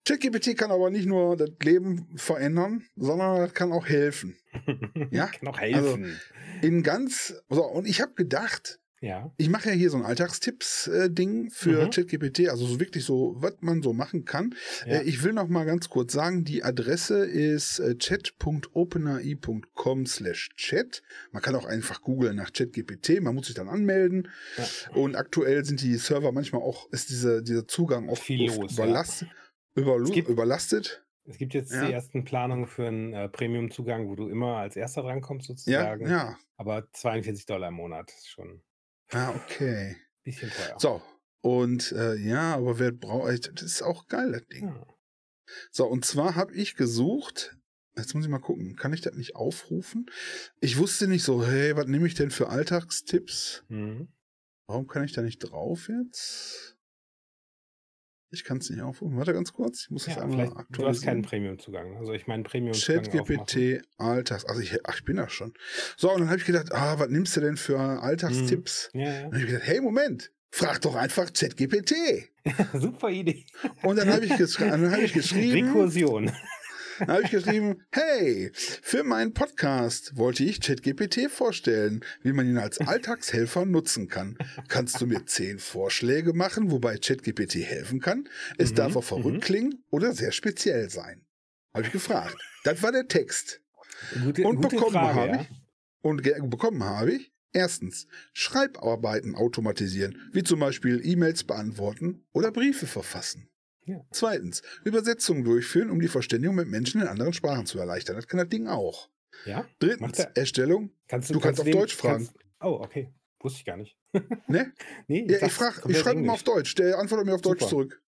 Speaker 1: ChatGPT kann aber nicht nur das Leben verändern, sondern das kann auch helfen. Ja,
Speaker 2: Kann auch helfen.
Speaker 1: In ganz, so, und ich habe gedacht,
Speaker 2: ja.
Speaker 1: ich mache ja hier so ein Alltagstipps-Ding für
Speaker 2: Mhm.
Speaker 1: ChatGPT, also so wirklich so, was man so machen kann.
Speaker 2: Ja.
Speaker 1: Äh, ich will noch mal ganz kurz sagen, die Adresse ist äh, chat.openai.com slash chat. Man kann auch einfach googeln nach ChatGPT, man muss sich dann anmelden.
Speaker 2: Ja.
Speaker 1: Und aktuell sind die Server manchmal auch, ist diese, dieser Zugang auch
Speaker 2: Viel
Speaker 1: oft
Speaker 2: los,
Speaker 1: überlastet. Überlu
Speaker 2: Es gibt-
Speaker 1: überlastet.
Speaker 2: Es gibt jetzt
Speaker 1: Ja.
Speaker 2: die ersten Planungen für einen äh, Premium-Zugang, wo du immer als erster drankommst,
Speaker 1: Ja,
Speaker 2: sozusagen.
Speaker 1: ja.
Speaker 2: Aber 42 Dollar im Monat ist schon
Speaker 1: Ah, okay.
Speaker 2: bisschen teuer.
Speaker 1: So. Und äh, ja, aber wer braucht, das ist auch geil, das Ding.
Speaker 2: Ja.
Speaker 1: So, und zwar habe ich gesucht, jetzt muss ich mal gucken, kann ich das nicht aufrufen? Ich wusste nicht so, hey, was nehme ich denn für Alltagstipps?
Speaker 2: Mhm.
Speaker 1: Warum kann ich da nicht drauf jetzt? Ich kann es nicht aufrufen. Warte ganz kurz, ich muss das
Speaker 2: Ja,
Speaker 1: einmal
Speaker 2: vielleicht, du hast
Speaker 1: aktualisieren.
Speaker 2: keinen Premium-Zugang. Also ich meine Premium-Zugang.
Speaker 1: ChatGPT Alltags. Also ich, ach, ich bin da schon. So, und dann habe ich gedacht, ah, was nimmst du denn für Alltagstipps?
Speaker 2: Ja,
Speaker 1: Dann habe ich gedacht, hey, Moment, frag doch einfach ChatGPT.
Speaker 2: ja. Super Idee.
Speaker 1: Und dann habe ich, geschri hab ich geschrieben,
Speaker 2: Rekursion.
Speaker 1: Dann habe ich geschrieben, hey, für meinen Podcast wollte ich ChatGPT vorstellen, wie man ihn als Alltagshelfer nutzen kann. Kannst du mir zehn Vorschläge machen, wobei ChatGPT helfen kann? Es
Speaker 2: Mhm,
Speaker 1: darf auch verrückt
Speaker 2: mhm.
Speaker 1: klingen oder sehr speziell sein. Habe ich gefragt. Das war der Text.
Speaker 2: Gute,
Speaker 1: Und
Speaker 2: gute
Speaker 1: bekommen habe
Speaker 2: ja.
Speaker 1: ich. Und bekommen habe ich erstens Schreibarbeiten automatisieren, wie zum Beispiel E-Mails beantworten oder Briefe verfassen.
Speaker 2: Ja.
Speaker 1: Zweitens, Übersetzungen durchführen, um die Verständigung mit Menschen in anderen Sprachen zu erleichtern. Das kann das Ding auch.
Speaker 2: Ja?
Speaker 1: Drittens,
Speaker 2: er.
Speaker 1: Erstellung.
Speaker 2: Kannst
Speaker 1: Du kannst auf Deutsch fragen.
Speaker 2: oh, okay. Wusste ich gar nicht.
Speaker 1: Ne?
Speaker 2: Nee,
Speaker 1: Ja, ich, frag, ich
Speaker 2: komplett
Speaker 1: schreibe immer auf. Deutsch. Der antwortet mir auf Deutsch
Speaker 2: Super.
Speaker 1: zurück.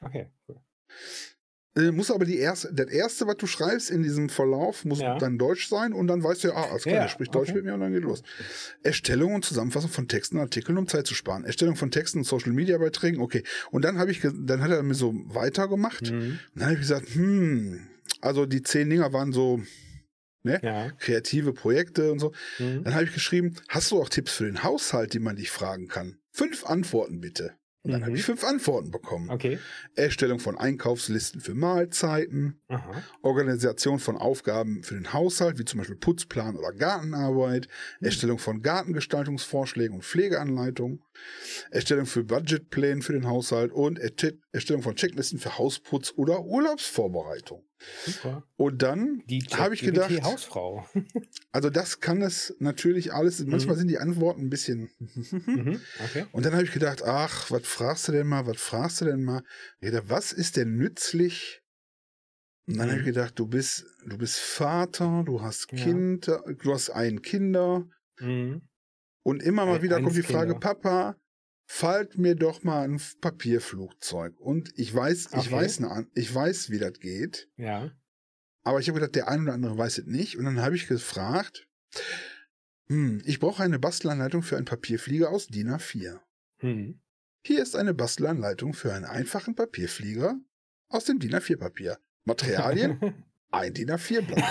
Speaker 2: Okay, cool.
Speaker 1: Äh, muss aber die erste, das erste, was du schreibst in diesem Verlauf, muss
Speaker 2: Ja.
Speaker 1: dann Deutsch sein und dann weißt du ja, ah, alles klar,
Speaker 2: Ja,
Speaker 1: spricht Deutsch
Speaker 2: okay.
Speaker 1: mit mir und dann geht los. Erstellung und Zusammenfassung von Texten und Artikeln, um Zeit zu sparen. Erstellung von Texten und Social Media Beiträgen, okay. Und dann habe ich, dann hat er mir so weitergemacht.
Speaker 2: Mhm.
Speaker 1: Und dann habe ich gesagt, hm, also die zehn Dinger waren so
Speaker 2: Ja.
Speaker 1: kreative Projekte und so.
Speaker 2: Mhm.
Speaker 1: Dann habe ich geschrieben, hast du auch Tipps für den Haushalt, die man dich fragen kann? Fünf Antworten bitte. Und dann
Speaker 2: Mhm.
Speaker 1: habe ich fünf Antworten bekommen.
Speaker 2: Okay.
Speaker 1: Erstellung von Einkaufslisten für Mahlzeiten,
Speaker 2: Aha.
Speaker 1: Organisation von Aufgaben für den Haushalt, wie zum Beispiel Putzplan oder Gartenarbeit,
Speaker 2: Hm.
Speaker 1: Erstellung von Gartengestaltungsvorschlägen und Pflegeanleitungen, Erstellung für Budgetplänen für den Haushalt und Erstellung von Checklisten für Hausputz oder Urlaubsvorbereitung.
Speaker 2: Super.
Speaker 1: Und dann habe ich gedacht,
Speaker 2: Hausfrau.
Speaker 1: also das kann es natürlich alles, manchmal sind die Antworten ein bisschen
Speaker 2: mhm. Okay.
Speaker 1: Und dann habe ich gedacht, ach, was fragst du denn mal, was fragst du denn mal? Dachte, was ist denn nützlich? Und dann habe ich
Speaker 2: Mhm.
Speaker 1: gedacht, du bist, du bist Vater, du hast
Speaker 2: Ja.
Speaker 1: Kinder, du hast ein Kinder.
Speaker 2: Mhm.
Speaker 1: Und immer mal
Speaker 2: Ein-
Speaker 1: wieder kommt die Frage,
Speaker 2: Kinder.
Speaker 1: Papa, falt mir doch mal ein Papierflugzeug. Und ich weiß, ich
Speaker 2: Okay.
Speaker 1: weiß, eine An- ich weiß, wie das geht.
Speaker 2: Ja.
Speaker 1: Aber ich habe gedacht, der ein oder andere weiß es nicht. Und dann habe ich gefragt, hm, ich brauche eine Bastelanleitung für einen Papierflieger aus DIN A4.
Speaker 2: Mhm.
Speaker 1: Hier ist eine Bastelanleitung für einen einfachen Papierflieger aus dem DIN A4-Papier. Materialien, ein DIN A4-Blatt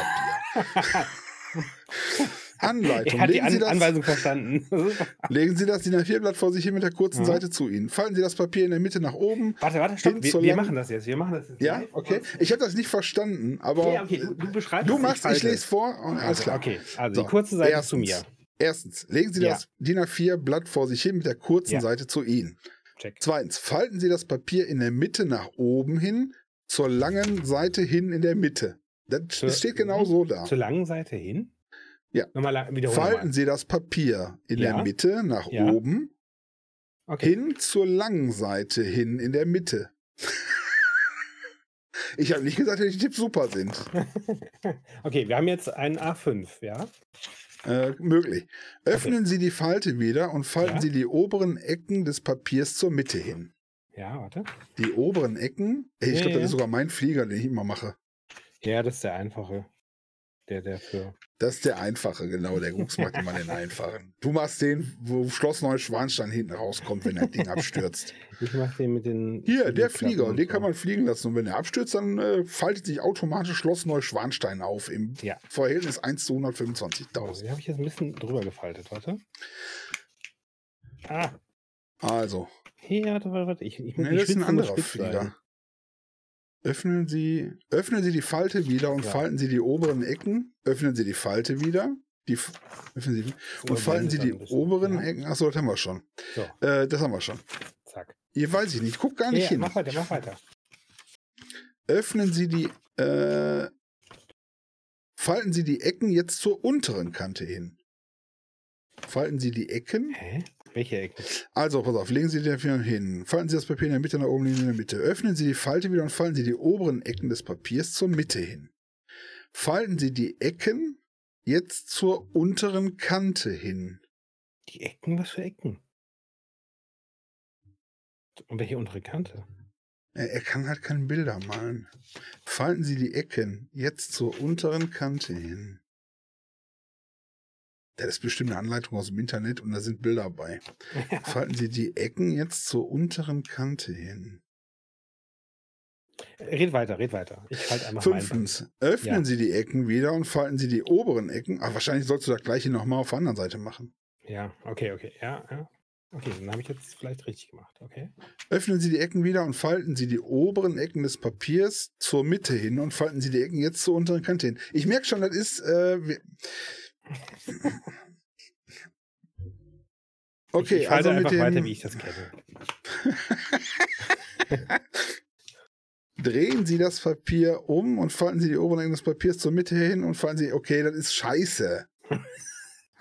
Speaker 1: Papier. Anleitung.
Speaker 2: er hat die An
Speaker 1: das,
Speaker 2: Anweisung verstanden.
Speaker 1: Legen Sie das DIN A4-Blatt vor sich hin mit der kurzen
Speaker 2: Ja.
Speaker 1: Seite zu Ihnen. Falten Sie das Papier in der Mitte nach oben.
Speaker 2: warte, warte, stopp. Wir, wir machen das jetzt. Wir machen das jetzt.
Speaker 1: Ja,
Speaker 2: live.
Speaker 1: okay. Ich habe das nicht verstanden, aber
Speaker 2: Okay, okay. Du, du beschreibst
Speaker 1: du machst, ich lese
Speaker 2: es.
Speaker 1: vor. und Alles
Speaker 2: Also,
Speaker 1: klar.
Speaker 2: Okay, also
Speaker 1: So,
Speaker 2: die kurze Seite
Speaker 1: erstens,
Speaker 2: zu mir.
Speaker 1: Erstens, legen Sie
Speaker 2: Ja.
Speaker 1: das DIN A4-Blatt vor sich hin mit der kurzen
Speaker 2: Ja.
Speaker 1: Seite zu Ihnen.
Speaker 2: Check.
Speaker 1: Zweitens, falten Sie das Papier in der Mitte nach oben hin zur langen Seite hin in der Mitte. Das
Speaker 2: Zur-
Speaker 1: steht genau so da.
Speaker 2: Zur langen Seite hin?
Speaker 1: Ja.
Speaker 2: Nochmal wiederholen.
Speaker 1: Falten
Speaker 2: Mal.
Speaker 1: Sie das Papier in
Speaker 2: Ja.
Speaker 1: der Mitte nach
Speaker 2: Ja.
Speaker 1: oben
Speaker 2: Okay.
Speaker 1: hin zur langen Seite hin in der Mitte. ich habe nicht gesagt, dass die Tipps super sind.
Speaker 2: okay, wir haben jetzt einen A5, ja?
Speaker 1: Äh, möglich. Öffnen Sie die Falte wieder und falten
Speaker 2: Ja.
Speaker 1: Sie die oberen Ecken des Papiers zur Mitte hin.
Speaker 2: Ja, warte.
Speaker 1: Die oberen Ecken, ey, ich
Speaker 2: Ja,
Speaker 1: glaube, das ist sogar mein Flieger, den ich immer mache.
Speaker 2: Ja, das ist der einfache. Der, der für.
Speaker 1: Das ist der einfache, genau. Der Gux macht immer den einfachen. Du machst den, wo Schloss Neuschwanstein hinten rauskommt, wenn das Ding abstürzt.
Speaker 2: Ich mach den mit den.
Speaker 1: Hier, der
Speaker 2: Flügelklappen
Speaker 1: Flieger,
Speaker 2: und
Speaker 1: den kann man fliegen lassen. Und wenn er abstürzt, dann äh, faltet sich automatisch Schloss Neuschwanstein auf im
Speaker 2: Ja.
Speaker 1: Verhältnis 1 zu
Speaker 2: Oh,
Speaker 1: 125.000.
Speaker 2: den habe ich jetzt ein bisschen drüber gefaltet, warte. Ah,
Speaker 1: Also,
Speaker 2: ja, warte, warte, warte. Ich, ich,
Speaker 1: nee,
Speaker 2: ich
Speaker 1: das ist ein anderer Flieger. Öffnen Sie, öffnen Sie die Falte wieder und
Speaker 2: Ja.
Speaker 1: falten Sie die oberen Ecken. Öffnen Sie die Falte wieder. Die, öffnen Sie, und falten Sie die oberen
Speaker 2: Ja.
Speaker 1: Ecken. Achso, das haben wir schon.
Speaker 2: So,
Speaker 1: Äh, das haben wir schon.
Speaker 2: zack.
Speaker 1: Hier weiß ich nicht. Guck gar nicht
Speaker 2: ja,
Speaker 1: hin.
Speaker 2: mach weiter, mach weiter.
Speaker 1: Öffnen Sie die, äh, falten Sie die Ecken jetzt zur unteren Kante hin. Falten Sie die Ecken.
Speaker 2: Hä? Welche Ecken?
Speaker 1: Also, pass auf, legen Sie den Finger hin. Falten Sie das Papier in der Mitte nach oben in der Mitte. Öffnen Sie die Falte wieder und falten Sie die oberen Ecken des Papiers zur Mitte hin. Falten Sie die Ecken jetzt zur unteren Kante hin.
Speaker 2: Die Ecken? Was für Ecken? Und welche untere Kante?
Speaker 1: Er, er kann halt keine Bilder malen. Falten Sie die Ecken jetzt zur unteren Kante hin. Das ist bestimmt eine Anleitung aus dem Internet und da sind Bilder bei. Falten Sie die Ecken jetzt zur unteren Kante hin.
Speaker 2: red weiter, red weiter. Ich einfach meinen
Speaker 1: Fünftens, öffnen
Speaker 2: Ja.
Speaker 1: Sie die Ecken wieder und falten Sie die oberen Ecken. Ach, wahrscheinlich sollst du das gleiche nochmal auf der anderen Seite machen.
Speaker 2: Ja, okay, okay. Ja, ja. Okay, dann habe ich jetzt vielleicht richtig gemacht. Okay.
Speaker 1: Öffnen Sie die Ecken wieder und falten Sie die oberen Ecken des Papiers zur Mitte hin und falten Sie die Ecken jetzt zur unteren Kante hin. Ich merke schon, das ist. Äh, wir- okay,
Speaker 2: ich, ich
Speaker 1: also
Speaker 2: einfach
Speaker 1: dem.
Speaker 2: weiter, wie ich das kenne.
Speaker 1: Drehen Sie das Papier um und falten Sie die oberen Ecken des Papiers zur Mitte hin und falten Sie, okay, das ist scheiße.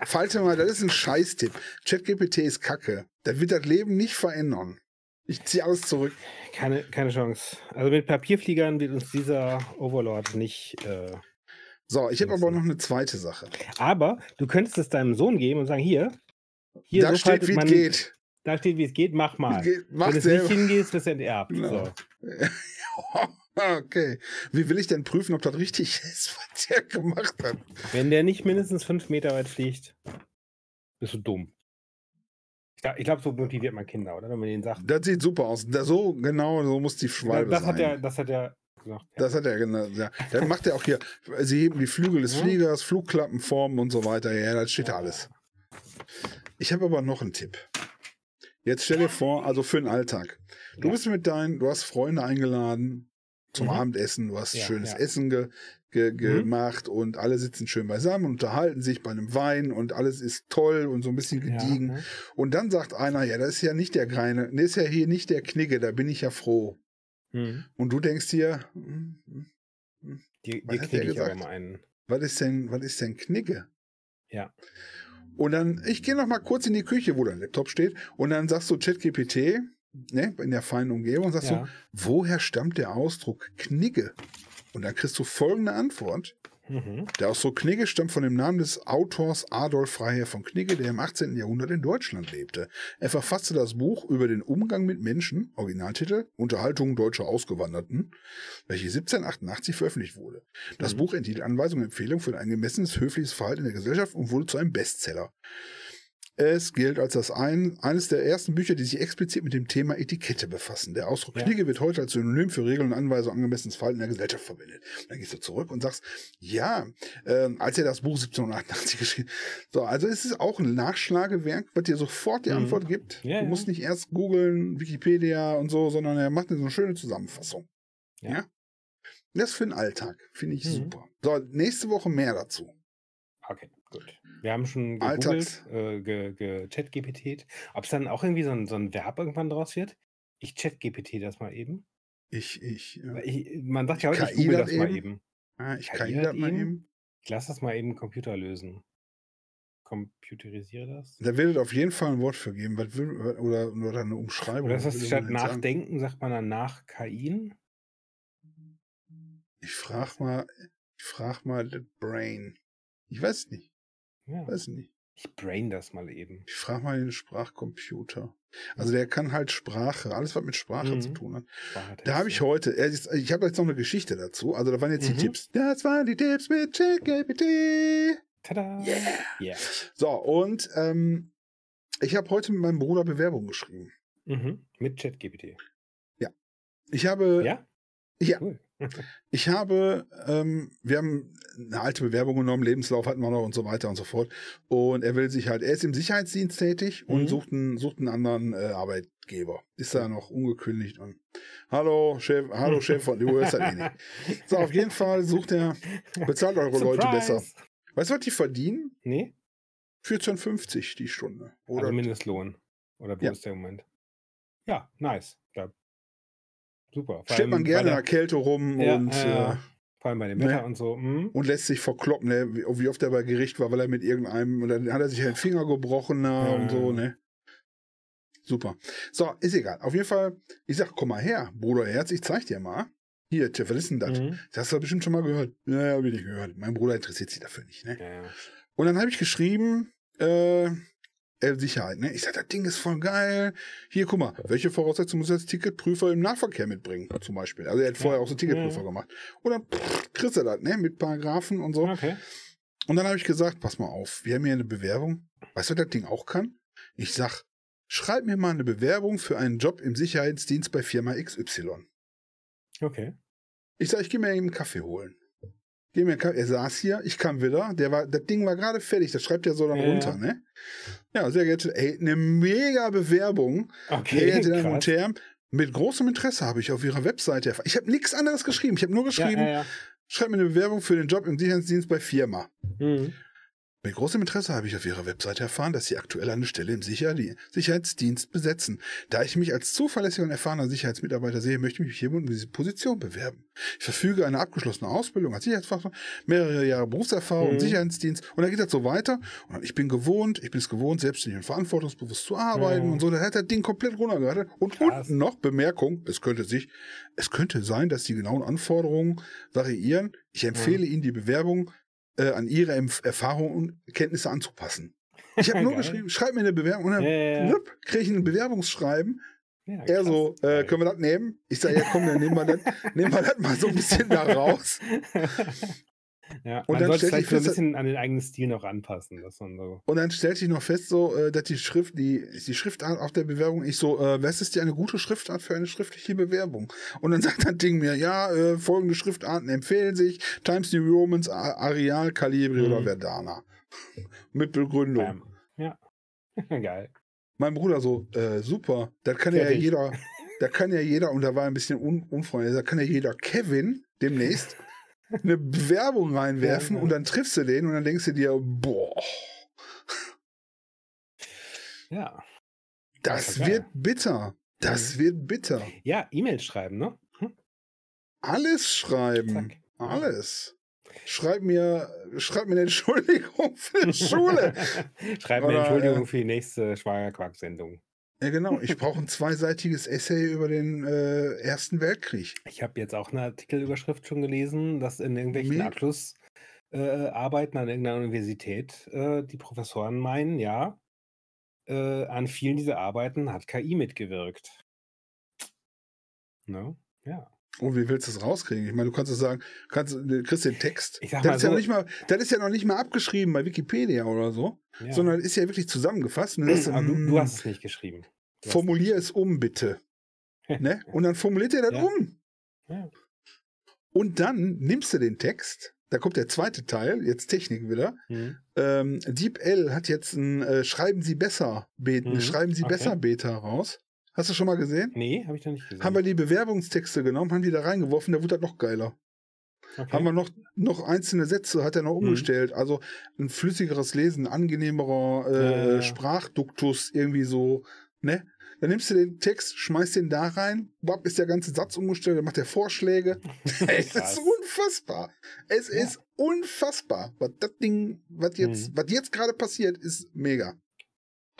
Speaker 1: Falte mal, das ist ein Scheißtipp. ChatGPT ist kacke. Das wird das Leben nicht verändern. Ich ziehe alles zurück.
Speaker 2: Keine, keine Chance. Also mit Papierfliegern wird uns dieser Overlord nicht. Äh...
Speaker 1: So, ich habe aber noch eine zweite Sache.
Speaker 2: Aber du könntest es deinem Sohn geben und sagen: Hier, hier
Speaker 1: da
Speaker 2: so
Speaker 1: steht, wie es geht.
Speaker 2: Da steht, wie es geht, mach mal.
Speaker 1: Geht-
Speaker 2: Wenn
Speaker 1: Macht
Speaker 2: du nicht hingehst, wirst du enterbt.
Speaker 1: Genau.
Speaker 2: So.
Speaker 1: okay. Wie will ich denn prüfen, ob das richtig ist, was der gemacht hat?
Speaker 2: Wenn der nicht mindestens fünf Meter weit fliegt, bist du dumm. Ich glaube, glaub, so motiviert man Kinder, oder? Wenn man denen sagt,
Speaker 1: Das sieht super aus. Da, so genau, so muss die Schwalbe
Speaker 2: das
Speaker 1: sein.
Speaker 2: hat er, das hat er gesagt. Ja.
Speaker 1: Das hat er genau. Ja. Dann macht er auch hier. Sie heben die Flügel des
Speaker 2: Ja.
Speaker 1: Fliegers, Flugklappenformen und so weiter. Ja, das steht da
Speaker 2: Ja.
Speaker 1: alles. Ich habe aber noch einen Tipp. Jetzt stell dir vor, also für den Alltag. Du
Speaker 2: Ja.
Speaker 1: bist mit deinen, du hast Freunde eingeladen zum
Speaker 2: Mhm.
Speaker 1: Abendessen, du hast
Speaker 2: Ja,
Speaker 1: schönes
Speaker 2: ja.
Speaker 1: Essen ge, ge,
Speaker 2: Mhm.
Speaker 1: gemacht und alle sitzen schön beisammen und unterhalten sich bei einem Wein und alles ist toll und so ein bisschen
Speaker 2: Ja,
Speaker 1: gediegen.
Speaker 2: ne?
Speaker 1: Und dann sagt einer, ja, das ist ja nicht der Greine, das ist ja hier nicht der Knigge, da bin ich ja froh.
Speaker 2: Mhm.
Speaker 1: Und du denkst dir, hm, hm,
Speaker 2: Die,
Speaker 1: Was
Speaker 2: die
Speaker 1: der
Speaker 2: ich aber
Speaker 1: gesagt?
Speaker 2: mal einen.
Speaker 1: was ist denn, was ist denn Knigge?
Speaker 2: Ja.
Speaker 1: Und dann, ich gehe noch mal kurz in die Küche, wo dein Laptop steht, und dann sagst du ChatGPT, ne, in der feinen Umgebung, sagst
Speaker 2: Ja.
Speaker 1: du, woher stammt der Ausdruck Knigge? Und dann kriegst du folgende Antwort.
Speaker 2: Mhm.
Speaker 1: Der Ausdruck Knigge stammt von dem Namen des Autors Adolf Freiherr von Knigge, der im 18. Jahrhundert in Deutschland lebte. Er verfasste das Buch über den Umgang mit Menschen, Originaltitel, Unterhaltungen deutscher Ausgewanderten, welche 1788 veröffentlicht wurde. Das
Speaker 2: Mhm.
Speaker 1: Buch enthielt Anweisungen und Empfehlungen für ein angemessenes, höfliches Verhalten in der Gesellschaft und wurde zu einem Bestseller. Es gilt als das ein, eines der ersten Bücher, die sich explizit mit dem Thema Etikette befassen. Der Ausdruck
Speaker 2: Ja.
Speaker 1: Knigge wird heute als Synonym für Regeln und Anweisungen angemessenes Verhalten in der Gesellschaft verwendet. Dann gehst du zurück und sagst, ja, ähm, als er das Buch 1788 geschrieben So, also es ist auch ein Nachschlagewerk, was dir sofort die
Speaker 2: Mhm.
Speaker 1: Antwort gibt.
Speaker 2: Ja,
Speaker 1: du musst nicht erst googeln, Wikipedia und so, sondern er macht dir so eine schöne Zusammenfassung.
Speaker 2: Ja.
Speaker 1: Ja. Das für den Alltag. Finde ich
Speaker 2: Mhm.
Speaker 1: super. So, nächste Woche mehr dazu.
Speaker 2: Okay, gut. Wir haben schon gegoogelt, äh, ge, ge Chat-GPT. Ob es dann auch irgendwie so ein, so ein Verb irgendwann draus wird? Ich Chat-GPT das mal eben.
Speaker 1: Ich, ich, ja.
Speaker 2: ich man sagt ja heute, ich google
Speaker 1: das
Speaker 2: das mal
Speaker 1: eben?
Speaker 2: eben.
Speaker 1: Ah, ich
Speaker 2: KI
Speaker 1: KI
Speaker 2: das
Speaker 1: mal
Speaker 2: eben?
Speaker 1: eben.
Speaker 2: Ich lasse das mal eben Computer lösen. Computerisiere das.
Speaker 1: Da wird es auf jeden Fall ein Wort für geben. Was will, oder, oder eine Umschreibung.
Speaker 2: Oder das statt
Speaker 1: man denn sagen?
Speaker 2: Nachdenken, sagt man dann nach KI?
Speaker 1: Ich frag mal, ich frag mal das Brain. Ich weiß nicht,
Speaker 2: Ja.
Speaker 1: weiß nicht.
Speaker 2: Ich brain das mal eben.
Speaker 1: Ich frag mal den Sprachcomputer. Also der kann halt Sprache, alles was mit Sprache
Speaker 2: Mhm.
Speaker 1: zu tun hat.
Speaker 2: Sprachteste.
Speaker 1: Da habe ich heute, ich habe jetzt noch eine Geschichte dazu. Also da waren jetzt die
Speaker 2: Mhm.
Speaker 1: Tipps. Das waren die Tipps mit ChatGPT.
Speaker 2: Tada!
Speaker 1: Yeah.
Speaker 2: Yeah.
Speaker 1: So, und ähm, ich habe heute mit meinem Bruder Bewerbung geschrieben.
Speaker 2: Mhm. Mit ChatGPT.
Speaker 1: Ich habe,
Speaker 2: Ja?
Speaker 1: Ja.
Speaker 2: Cool.
Speaker 1: Ich habe, ähm, wir haben eine alte Bewerbung genommen, Lebenslauf hatten wir noch und so weiter und so fort. Und er will sich halt, er ist im Sicherheitsdienst tätig und
Speaker 2: Mhm.
Speaker 1: sucht einen, sucht einen anderen äh, Arbeitgeber. Ist da noch ungekündigt und hallo Chef, hallo Chef von, du hörst halt eh nicht. So, auf jeden Fall sucht er, bezahlt eure Leute besser.
Speaker 2: Surprise!
Speaker 1: Weißt du, was die verdienen?
Speaker 2: Nee?
Speaker 1: 14,50 die Stunde. Oder
Speaker 2: also Mindestlohn. Oder wo
Speaker 1: Ja.
Speaker 2: ist der Moment? Ja, nice. Ja. Super.
Speaker 1: Steht man gerne in
Speaker 2: der,
Speaker 1: Kälte rum
Speaker 2: Ja,
Speaker 1: und,
Speaker 2: ja, ja.
Speaker 1: äh,
Speaker 2: vor allem bei dem
Speaker 1: ne?
Speaker 2: Wetter und so. Mhm.
Speaker 1: und lässt sich verkloppen, ne? wie, oft er bei Gericht war, weil er mit irgendeinem, und dann hat er sich den Finger gebrochen na,
Speaker 2: Ja,
Speaker 1: und so,
Speaker 2: ja.
Speaker 1: ne? Super. So, ist egal. Auf jeden Fall, ich sag, komm mal her, Bruder Herz, ich zeig dir mal. Hier, Tiff, was ist denn das?
Speaker 2: Mhm.
Speaker 1: Das hast du bestimmt schon mal gehört. Ja, hab ich nicht gehört. Mein Bruder interessiert sich dafür nicht, ne?
Speaker 2: Ja, ja.
Speaker 1: Und dann habe ich geschrieben, äh, äh, Sicherheit, ne? Ich sag, das Ding ist voll geil. Hier, guck mal, welche Voraussetzungen muss jetzt Ticketprüfer im Nahverkehr mitbringen, zum Beispiel. Also er hat vorher auch so Ticketprüfer
Speaker 2: Ja.
Speaker 1: gemacht. Pff, kriegst du das, ne? Mit Paragraphen und so.
Speaker 2: Okay.
Speaker 1: Und dann habe ich gesagt, pass mal auf, wir haben hier eine Bewerbung. Weißt du, was das Ding auch kann? Ich sag, schreib mir mal eine Bewerbung für einen Job im Sicherheitsdienst bei Firma XY.
Speaker 2: Okay.
Speaker 1: Ich sag, ich gehe mir eben einen Kaffee holen. Geh mir Kaffee. Er saß hier, ich kam wieder, der war, das Ding war gerade fertig, das schreibt er so dann
Speaker 2: Ja,
Speaker 1: runter, ne? Ja, sehr geehrte, ey, eine mega Bewerbung. Sehr
Speaker 2: Okay.
Speaker 1: geehrte Damen und. Herren, mit großem Interesse habe ich auf Ihrer Webseite erfahren. Ich habe nichts anderes geschrieben. Ich habe nur
Speaker 2: Ja,
Speaker 1: geschrieben,
Speaker 2: ja, ja.
Speaker 1: schreib mir eine Bewerbung für den Job im Sicherheitsdienst bei Firma.
Speaker 2: Mhm.
Speaker 1: Mit großem Interesse habe ich auf Ihrer Webseite erfahren, dass Sie aktuell eine Stelle im Sicher Sicherheitsdienst besetzen. Da ich mich als zuverlässiger und erfahrener Sicherheitsmitarbeiter sehe, möchte ich mich hiermit um diese Position bewerben. Ich verfüge eine abgeschlossene Ausbildung als Sicherheitsfachmann, mehrere Jahre Berufserfahrung im
Speaker 2: Mhm.
Speaker 1: Sicherheitsdienst und dann geht das so weiter. Und ich bin gewohnt, ich bin es gewohnt, selbstständig und verantwortungsbewusst zu arbeiten
Speaker 2: Mhm.
Speaker 1: und so. Da hat das Ding komplett runtergeraten. Und
Speaker 2: Krass.
Speaker 1: unten noch Bemerkung, es könnte sich, es könnte sein, dass die genauen Anforderungen variieren. Ich empfehle Ihnen die Bewerbung äh, an Ihre Empf Erfahrungen und Kenntnisse anzupassen. Ich habe nur geschrieben, schreib mir eine Bewerbung und dann
Speaker 2: Ja, ja,
Speaker 1: kriege ich ein Bewerbungsschreiben.
Speaker 2: Ja,
Speaker 1: Er so, äh, können wir das nehmen? Ich sage, ja komm, dann nehmen wir das, nehmen wir das mal so ein bisschen da raus.
Speaker 2: ja,
Speaker 1: Und
Speaker 2: man
Speaker 1: dann stellt sich
Speaker 2: vielleicht so ein
Speaker 1: fest,
Speaker 2: bisschen an den eigenen Stil noch anpassen, dass man so.
Speaker 1: Und dann stellt sich noch fest, so, äh, dass die Schrift, die, die Schriftart auf der Bewerbung, ich so, äh, was ist dir eine gute Schriftart für eine schriftliche Bewerbung? Und dann sagt das Ding mir, ja, äh, folgende Schriftarten empfehlen sich, Times New Romans, Arial, Calibri
Speaker 2: Mhm.
Speaker 1: oder Verdana. Mit Begründung.
Speaker 2: Bam. Ja. Geil.
Speaker 1: Mein Bruder so, äh, super, da kann ja
Speaker 2: Fertig.
Speaker 1: jeder, da kann ja jeder, und da war ein bisschen un unfreundlich, da kann ja jeder Kevin demnächst eine Bewerbung reinwerfen
Speaker 2: Ja,
Speaker 1: und dann triffst du den und dann denkst du dir, boah,
Speaker 2: Ja.
Speaker 1: das
Speaker 2: geil.
Speaker 1: wird bitter. Das wird bitter.
Speaker 2: Ja, E-Mails schreiben, ne? Hm,
Speaker 1: Alles schreiben.
Speaker 2: Zack.
Speaker 1: Alles. Schreib mir, schreib mir eine Entschuldigung für die Schule.
Speaker 2: Schreib mir
Speaker 1: Oder,
Speaker 2: Entschuldigung
Speaker 1: äh,
Speaker 2: für die nächste Schwagerquark-Sendung.
Speaker 1: Ja, genau. Ich brauche ein zweiseitiges Essay über den äh, Ersten Weltkrieg.
Speaker 2: Ich habe jetzt auch eine Artikelüberschrift schon gelesen, dass in irgendwelchen
Speaker 1: Mega.
Speaker 2: Abschlussarbeiten äh, an irgendeiner Universität äh, die Professoren meinen, ja, äh, an vielen dieser Arbeiten hat KI mitgewirkt. Ne? Ja.
Speaker 1: Und wie willst du es rauskriegen? Ich meine, du kannst es sagen, kannst, du kriegst den Text.
Speaker 2: Ich sag
Speaker 1: das, ist ja
Speaker 2: so-
Speaker 1: noch nicht mal, das ist ja noch nicht mal abgeschrieben bei Wikipedia oder so,
Speaker 2: ja.
Speaker 1: sondern ist ja wirklich zusammengefasst. Du,
Speaker 2: du,
Speaker 1: hm,
Speaker 2: du hast es nicht geschrieben.
Speaker 1: Formulier es um, bitte. ne? Und dann formuliert er das
Speaker 2: Ja.
Speaker 1: um.
Speaker 2: Ja.
Speaker 1: Und dann nimmst du den Text, da kommt der zweite Teil, jetzt Technik wieder.
Speaker 2: Hm.
Speaker 1: Ähm, DeepL hat jetzt ein äh, Schreiben Sie besser Beta,
Speaker 2: Mhm,
Speaker 1: Schreiben Sie
Speaker 2: okay.
Speaker 1: besser Beta raus. Hast du schon mal gesehen?
Speaker 2: Nee, habe ich noch nicht gesehen.
Speaker 1: Haben wir die Bewerbungstexte genommen, haben die da reingeworfen, da wurde das noch geiler.
Speaker 2: okay.
Speaker 1: Haben wir noch, noch einzelne Sätze, hat er noch
Speaker 2: Mhm.
Speaker 1: umgestellt. Also ein flüssigerer Lesen, angenehmerer äh,
Speaker 2: Ja, ja, ja.
Speaker 1: Sprachduktus, irgendwie so, ne? Dann nimmst du den Text, schmeißt den da rein, wap, ist der ganze Satz umgestellt, dann macht er Vorschläge. es ist unfassbar. Es ja. ist unfassbar. Was das Ding, was jetzt, mhm. was jetzt gerade passiert, ist mega.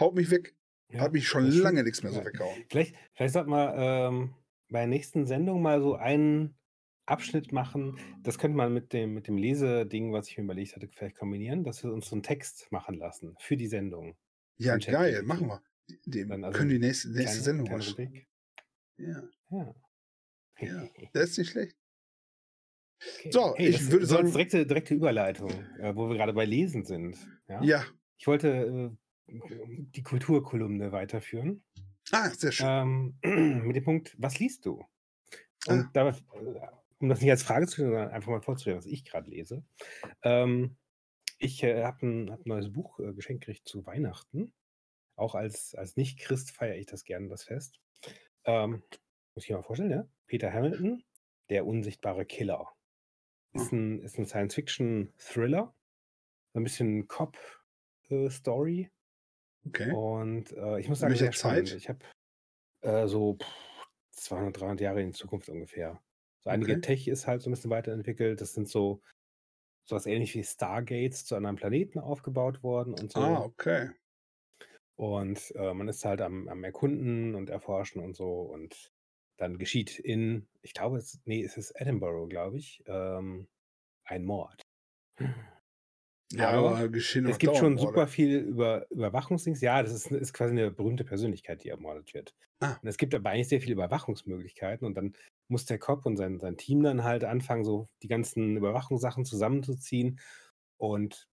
Speaker 1: Haut mich weg. Ja, Hat mich schon lange nichts mehr so ja. weggehauen.
Speaker 2: Vielleicht, vielleicht sollte man ähm, bei der nächsten Sendung mal so einen Abschnitt machen. Das könnte man mit dem, mit dem Leseding, was ich mir überlegt hatte, vielleicht kombinieren, dass wir uns so einen Text machen lassen für die Sendung.
Speaker 1: Ja, geil, machen wir. Dem also können die nächste, nächste kleine, Sendung kleine Ja. Ja. ja. Das ist nicht schlecht.
Speaker 2: Okay. So, hey, ich würde sagen. Direkte, direkte Überleitung, äh, wo wir gerade bei Lesen sind. Ja.
Speaker 1: ja.
Speaker 2: Ich wollte äh, die Kulturkolumne weiterführen.
Speaker 1: Ah, sehr schön.
Speaker 2: Ähm, mit dem Punkt, was liest du? Und ah. da, äh, um das nicht als Frage zu stellen, sondern einfach mal vorzustellen, was ich gerade lese. Ähm, ich äh, habe ein, hab ein, neues Buch äh, geschenkt gekriegt zu Weihnachten. Auch als, als Nicht-Christ feiere ich das gerne, das Fest. Ähm, muss ich mir mal vorstellen, ja? Peter Hamilton, Der unsichtbare Killer. Ist hm. ein, ist ein Science-Fiction-Thriller. Ein bisschen Cop-Story.
Speaker 1: Okay.
Speaker 2: Und äh, ich muss sagen,
Speaker 1: sehr Zeit?
Speaker 2: Ich habe äh, so pff, 200, 300 Jahre in Zukunft ungefähr. So einige okay. Tech ist halt so ein bisschen weiterentwickelt. Das sind so sowas ähnlich wie Stargates zu anderen Planeten aufgebaut worden und so.
Speaker 1: Ah, okay.
Speaker 2: Und äh, man ist halt am, am Erkunden und Erforschen und so. Und dann geschieht in, ich glaube, es, nee, es ist Edinburgh, glaube ich, ähm, ein Mord.
Speaker 1: Ja, aber, aber geschehen
Speaker 2: es gibt schon super viel über Überwachungsdings. Ja, das ist, ist quasi eine berühmte Persönlichkeit, die ermordet wird. Ah. Und es gibt aber eigentlich sehr viele Überwachungsmöglichkeiten. Und dann muss der Cop und sein, sein Team dann halt anfangen, so die ganzen Überwachungssachen zusammenzuziehen. Und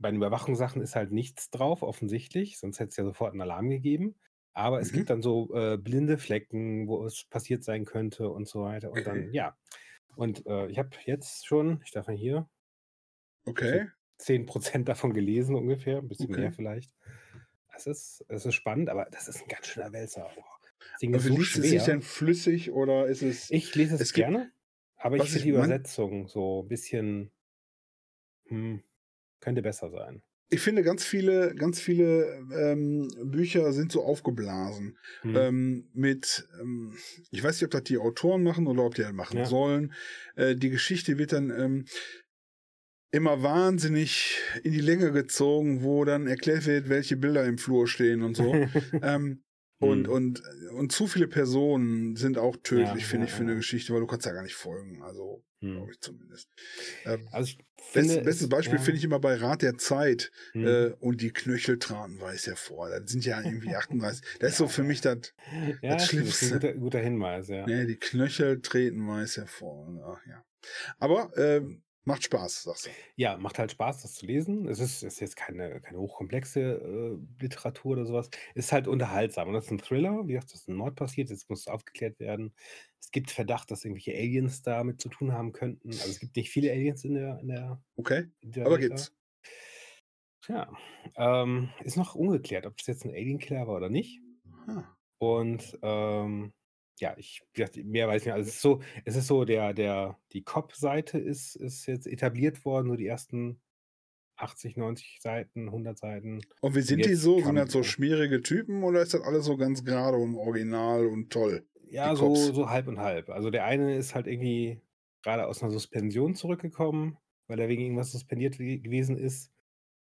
Speaker 2: bei den Überwachungssachen ist halt nichts drauf, offensichtlich, sonst hätte es ja sofort einen Alarm gegeben. Aber es mhm. gibt dann so äh, blinde Flecken, wo es passiert sein könnte und so weiter. Und dann, ja. Und äh, ich habe jetzt schon, ich darf mal hier.
Speaker 1: Okay.
Speaker 2: 10% davon gelesen ungefähr, ein bisschen okay. mehr vielleicht. Es ist, es ist spannend, aber das ist ein ganz schöner Wälzer. Oh,
Speaker 1: aber so liest schwer. es sich denn flüssig oder ist es.
Speaker 2: Ich lese es, es gerne, aber ich finde die Übersetzung so ein bisschen. Hm, könnte besser sein.
Speaker 1: Ich finde, ganz viele, ganz viele ähm, Bücher sind so aufgeblasen. Hm. Ähm, mit, ähm, ich weiß nicht, ob das die Autoren machen oder ob die halt machen ja. sollen. Äh, die Geschichte wird dann ähm, immer wahnsinnig in die Länge gezogen, wo dann erklärt wird, welche Bilder im Flur stehen und so. ähm, und, hm. und, und zu viele Personen sind auch tödlich, ja, finde ja, ich, für eine Geschichte, weil du kannst ja gar nicht folgen. Also, hm. glaube ich zumindest. Ähm, also ich finde, best, bestes Beispiel finde ich immer bei Rat der Zeit hm. äh, und die Knöchel traten weiß hervor. Das sind ja irgendwie 38. Das ist so für mich das, das Schlimmste. Das ist
Speaker 2: ein guter, guter Hinweis, ja.
Speaker 1: Nee, die Knöchel treten weiß hervor. Ach, ja. Aber ähm, Macht Spaß, sagst du.
Speaker 2: Ja, macht halt Spaß, das zu lesen. Es ist, ist jetzt keine, keine hochkomplexe äh, Literatur oder sowas. Es ist halt unterhaltsam. Und das ist ein Thriller. Wie gesagt, das ist ein Mord passiert. Jetzt muss aufgeklärt werden. Es gibt Verdacht, dass irgendwelche Aliens damit zu tun haben könnten. Also es gibt nicht viele Aliens in der. In der
Speaker 1: okay. In der aber Welt gibt's.
Speaker 2: Ja. Ähm, ist noch ungeklärt, ob es jetzt ein Alien-Killer war oder nicht. Aha. Und ähm, ja, ich mehr weiß ich nicht. Also es ist so, es ist so, der, der, die Cop-Seite ist, ist jetzt etabliert worden, nur die ersten 80, 90 Seiten, 100 Seiten.
Speaker 1: Und wie sind die so? Sind das so schmierige Typen oder ist das alles so ganz gerade und original und toll?
Speaker 2: Ja, so, so halb und halb. Also der eine ist halt irgendwie gerade aus einer Suspension zurückgekommen, weil er wegen irgendwas suspendiert gewesen ist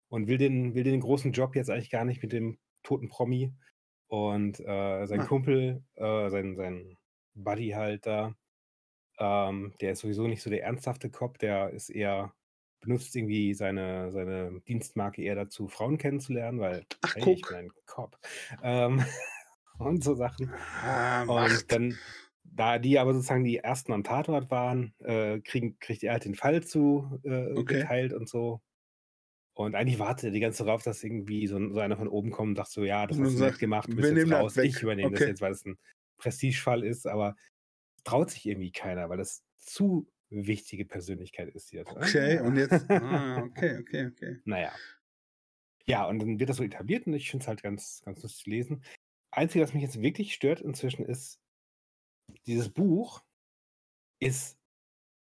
Speaker 2: und will den, will den großen Job jetzt eigentlich gar nicht mit dem toten Promi und äh, sein ah. Kumpel, äh, sein, sein Buddy halt da, ähm, der ist sowieso nicht so der ernsthafte Cop, der ist eher, benutzt irgendwie seine, seine Dienstmarke eher dazu, Frauen kennenzulernen, weil
Speaker 1: Ach,
Speaker 2: hey, ich bin ein Cop. Ähm, und so Sachen.
Speaker 1: Ah,
Speaker 2: und dann, da die aber sozusagen die ersten am Tatort waren, äh, kriegen, kriegt er halt den Fall zu äh, okay. geteilt und so. Und eigentlich wartet er die ganze Zeit darauf, dass irgendwie so, so, einer von oben kommt und sagt so, ja, das hast du nicht gemacht, du bist jetzt raus, ich übernehme okay. das jetzt, weil es ein Prestigefall ist, aber traut sich irgendwie keiner, weil das zu wichtige Persönlichkeit ist
Speaker 1: hier. Okay, und jetzt, ah, okay, okay, okay.
Speaker 2: Naja. Ja, und dann wird das so etabliert und ich finde es halt ganz, ganz lustig zu lesen. Einzige, was mich jetzt wirklich stört inzwischen ist, dieses Buch ist